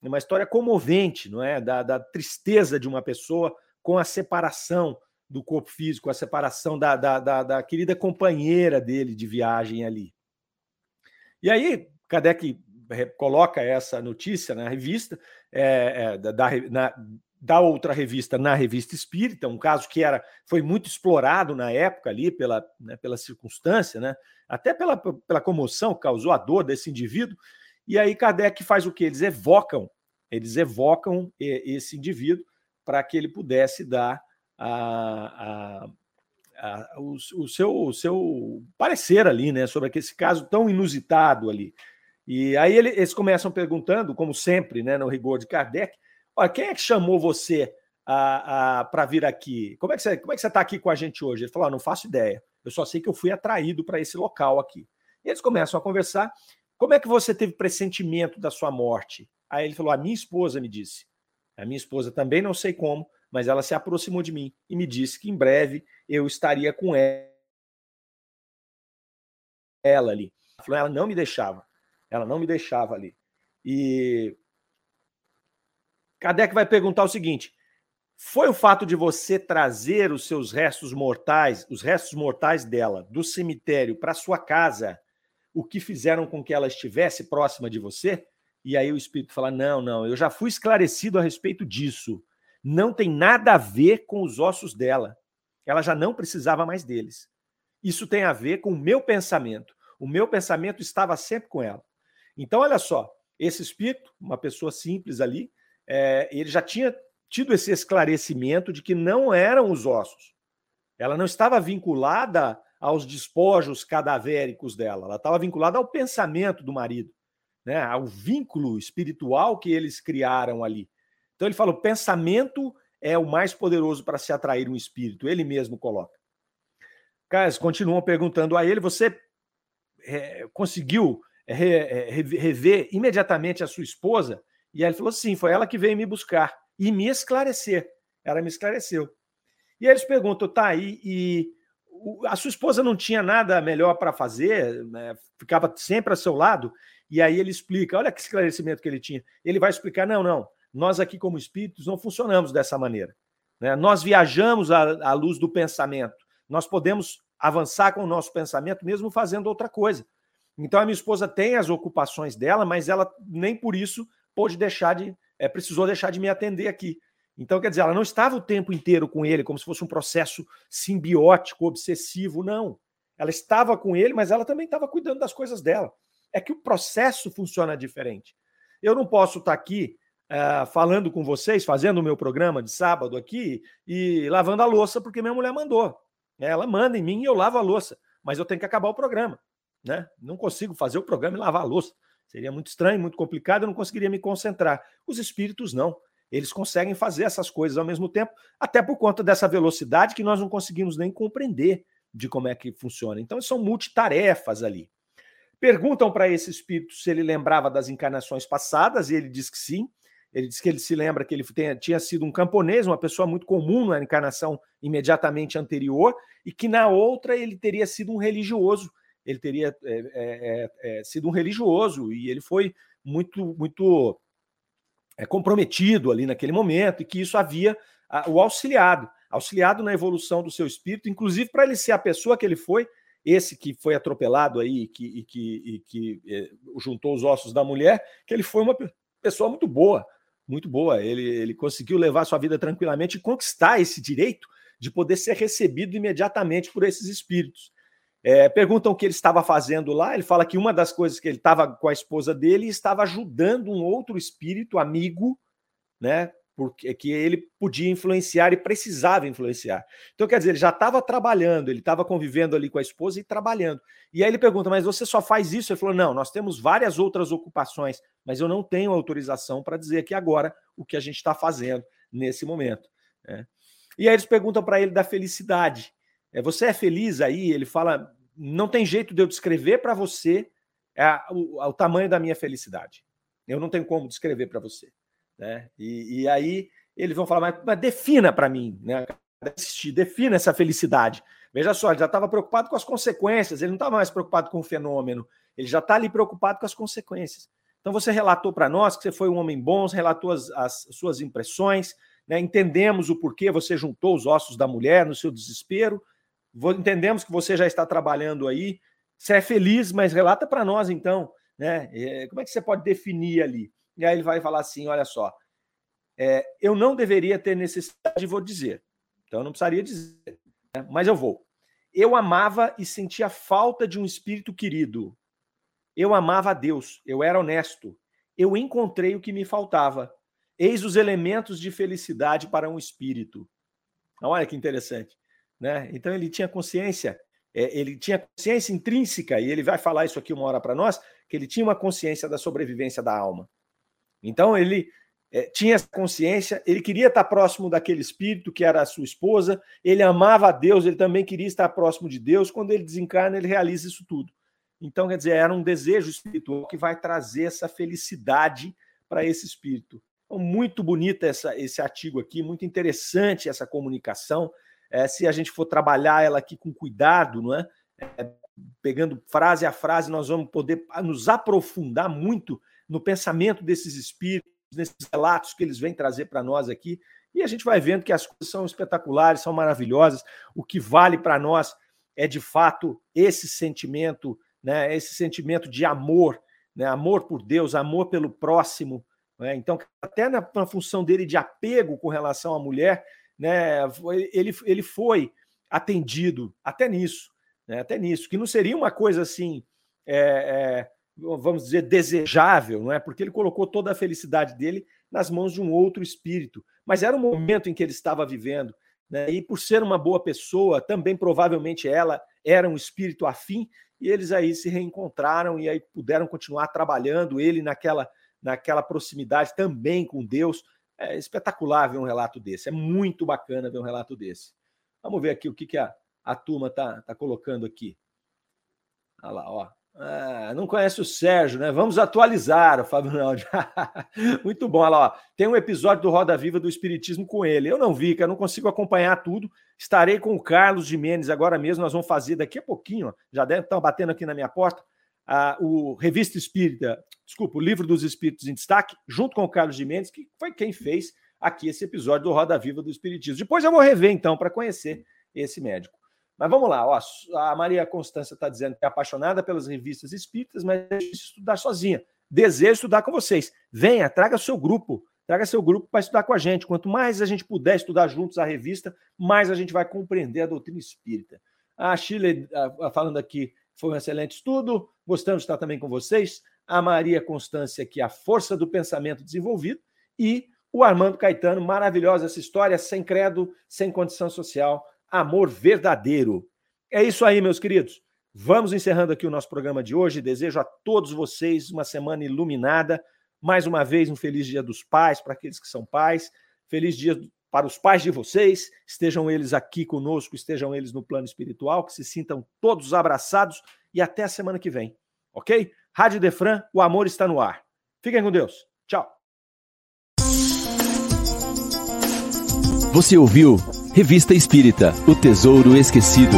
uma história comovente, não é, da, da tristeza de uma pessoa com a separação do corpo físico, a separação da, da, da, da querida companheira dele de viagem ali. E aí, Kardec coloca essa notícia na revista, é, é, da, na, da outra revista na revista Espírita, um caso que era foi muito explorado na época ali pela, né, pela circunstância, né, até pela, pela comoção que causou a dor desse indivíduo. E aí Kardec faz o que? Eles evocam, eles evocam esse indivíduo para que ele pudesse dar a, a o, o, seu, o seu parecer ali, né, sobre esse caso tão inusitado ali. E aí eles começam perguntando, como sempre, né, no rigor de Kardec, olha, quem é que chamou você para vir aqui? Como é que você como é que você está aqui com a gente hoje? Ele falou, ah, não faço ideia. Eu só sei que eu fui atraído para esse local aqui. E eles começam a conversar. Como é que você teve pressentimento da sua morte? Aí ele falou, a minha esposa me disse. A minha esposa também não sei como, mas ela se aproximou de mim e me disse que em breve eu estaria com ela ali. Ela não me deixava. Ela não me deixava ali. E Kardec vai perguntar o seguinte: foi o fato de você trazer os seus restos mortais, os restos mortais dela, do cemitério para sua casa, o que fizeram com que ela estivesse próxima de você? E aí o espírito fala: não, não, eu já fui esclarecido a respeito disso. Não tem nada a ver com os ossos dela. Ela já não precisava mais deles. Isso tem a ver com o meu pensamento. O meu pensamento estava sempre com ela. Então, olha só, esse espírito, uma pessoa simples ali, é, ele já tinha tido esse esclarecimento de que não eram os ossos. Ela não estava vinculada aos despojos cadavéricos dela, ela estava vinculada ao pensamento do marido, né, ao vínculo espiritual que eles criaram ali. Então ele falou: pensamento é o mais poderoso para se atrair um espírito, ele mesmo coloca. Caras, continuam perguntando a ele: você é, conseguiu rever imediatamente a sua esposa? E ele falou: sim, foi ela que veio me buscar e me esclarecer. Ela me esclareceu. E eles perguntam: tá, e, e a sua esposa não tinha nada melhor para fazer, né? ficava sempre ao seu lado? E aí ele explica: olha que esclarecimento que ele tinha. Ele vai explicar: não, não, nós aqui como espíritos não funcionamos dessa maneira. Né? Nós viajamos à, à luz do pensamento. Nós podemos avançar com o nosso pensamento mesmo fazendo outra coisa. Então a minha esposa tem as ocupações dela, mas ela nem por isso pôde deixar de, é, precisou deixar de me atender aqui. Então, quer dizer, ela não estava o tempo inteiro com ele, como se fosse um processo simbiótico, obsessivo, não. Ela estava com ele, mas ela também estava cuidando das coisas dela. É que o processo funciona diferente. Eu não posso estar aqui uh, falando com vocês, fazendo o meu programa de sábado aqui e lavando a louça porque minha mulher mandou. Ela manda em mim e eu lavo a louça, mas eu tenho que acabar o programa. Né? Não consigo fazer o programa e lavar a louça. Seria muito estranho, muito complicado, eu não conseguiria me concentrar. Os espíritos não. Eles conseguem fazer essas coisas ao mesmo tempo, até por conta dessa velocidade que nós não conseguimos nem compreender de como é que funciona. Então, são multitarefas ali. Perguntam para esse espírito se ele lembrava das encarnações passadas, e ele diz que sim. Ele diz que ele se lembra que ele tinha sido um camponês, uma pessoa muito comum na encarnação imediatamente anterior, e que na outra ele teria sido um religioso. Ele teria é, é, é, sido um religioso e ele foi muito, muito é, comprometido ali naquele momento, e que isso havia o auxiliado auxiliado na evolução do seu espírito, inclusive para ele ser a pessoa que ele foi, esse que foi atropelado aí e que, e que, e que é, juntou os ossos da mulher, que ele foi uma pessoa muito boa, muito boa. Ele, ele conseguiu levar sua vida tranquilamente e conquistar esse direito de poder ser recebido imediatamente por esses espíritos. É, perguntam o que ele estava fazendo lá. Ele fala que uma das coisas que ele estava com a esposa dele estava ajudando um outro espírito amigo, né, porque que ele podia influenciar e precisava influenciar. Então, quer dizer, ele já estava trabalhando, ele estava convivendo ali com a esposa e trabalhando. E aí ele pergunta: Mas você só faz isso? Ele falou: Não, nós temos várias outras ocupações, mas eu não tenho autorização para dizer aqui agora o que a gente está fazendo nesse momento. Né? E aí eles perguntam para ele da felicidade. É, você é feliz aí? Ele fala: Não tem jeito de eu descrever para você é, o, o tamanho da minha felicidade. Eu não tenho como descrever para você. Né? E, e aí eles vão falar, mas, mas defina para mim, né? Defina essa felicidade. Veja só, ele já estava preocupado com as consequências, ele não estava mais preocupado com o fenômeno, ele já está ali preocupado com as consequências. Então você relatou para nós que você foi um homem bom, relatou as, as suas impressões, né? entendemos o porquê você juntou os ossos da mulher no seu desespero, entendemos que você já está trabalhando aí, você é feliz, mas relata para nós então, né? É, como é que você pode definir ali? E aí ele vai falar assim: olha só, é, eu não deveria ter necessidade, vou dizer. Então eu não precisaria dizer, né? mas eu vou. Eu amava e sentia falta de um espírito querido. Eu amava a Deus, eu era honesto. Eu encontrei o que me faltava. Eis os elementos de felicidade para um espírito. Olha que interessante. Né? Então ele tinha consciência, é, ele tinha consciência intrínseca, e ele vai falar isso aqui uma hora para nós, que ele tinha uma consciência da sobrevivência da alma. Então ele é, tinha essa consciência, ele queria estar próximo daquele espírito que era a sua esposa, ele amava a Deus, ele também queria estar próximo de Deus. Quando ele desencarna, ele realiza isso tudo. Então, quer dizer, era um desejo espiritual que vai trazer essa felicidade para esse espírito. Então, muito bonita essa, esse artigo aqui, muito interessante essa comunicação. É, se a gente for trabalhar ela aqui com cuidado, não é? é? Pegando frase a frase, nós vamos poder nos aprofundar muito no pensamento desses espíritos, nesses relatos que eles vêm trazer para nós aqui. E a gente vai vendo que as coisas são espetaculares, são maravilhosas. O que vale para nós é de fato esse sentimento, né? Esse sentimento de amor, né? Amor por Deus, amor pelo próximo. Né? Então, até na, na, função dele de apego com relação à mulher, né? Ele, ele foi atendido até nisso, né? Até nisso, que não seria uma coisa assim. É, é, vamos dizer, desejável, não é? Porque ele colocou toda a felicidade dele nas mãos de um outro espírito. Mas era o momento em que ele estava vivendo, né? E por ser uma boa pessoa, também provavelmente ela era um espírito afim, e eles aí se reencontraram e aí puderam continuar trabalhando, ele naquela naquela proximidade também com Deus. É espetacular ver um relato desse, é muito bacana ver um relato desse. Vamos ver aqui o que, que a, a turma tá, tá colocando aqui. Olha lá, ó. Ah, não conhece o Sérgio, né? Vamos atualizar o Fábio. Muito bom. Olha lá, ó. tem um episódio do Roda Viva do Espiritismo com ele. Eu não vi, eu não consigo acompanhar tudo. Estarei com o Carlos Jimenez agora mesmo. Nós vamos fazer daqui a pouquinho. Ó. Já deve estar batendo aqui na minha porta. O Revista Espírita, desculpa, o Livro dos Espíritos em Destaque, junto com o Carlos Jimenez, que foi quem fez aqui esse episódio do Roda Viva do Espiritismo. Depois eu vou rever, então, para conhecer esse médico. Mas vamos lá, ó, a Maria Constância está dizendo que é apaixonada pelas revistas espíritas, mas é estudar sozinha. Desejo estudar com vocês. Venha, traga seu grupo, traga seu grupo para estudar com a gente. Quanto mais a gente puder estudar juntos a revista, mais a gente vai compreender a doutrina espírita. A Chile falando aqui, foi um excelente estudo, gostamos de estar também com vocês. A Maria Constância aqui, a força do pensamento desenvolvido. E o Armando Caetano, maravilhosa essa história, sem credo, sem condição social, amor verdadeiro. É isso aí, meus queridos. Vamos encerrando aqui o nosso programa de hoje. Desejo a todos vocês uma semana iluminada. Mais uma vez, um feliz Dia dos Pais para aqueles que são pais. Feliz dia para os pais de vocês. Estejam eles aqui conosco, estejam eles no plano espiritual, que se sintam todos abraçados e até a semana que vem. Ok? Rádio Defran, o amor está no ar. Fiquem com Deus. Tchau. Você ouviu Revista Espírita O Tesouro Esquecido.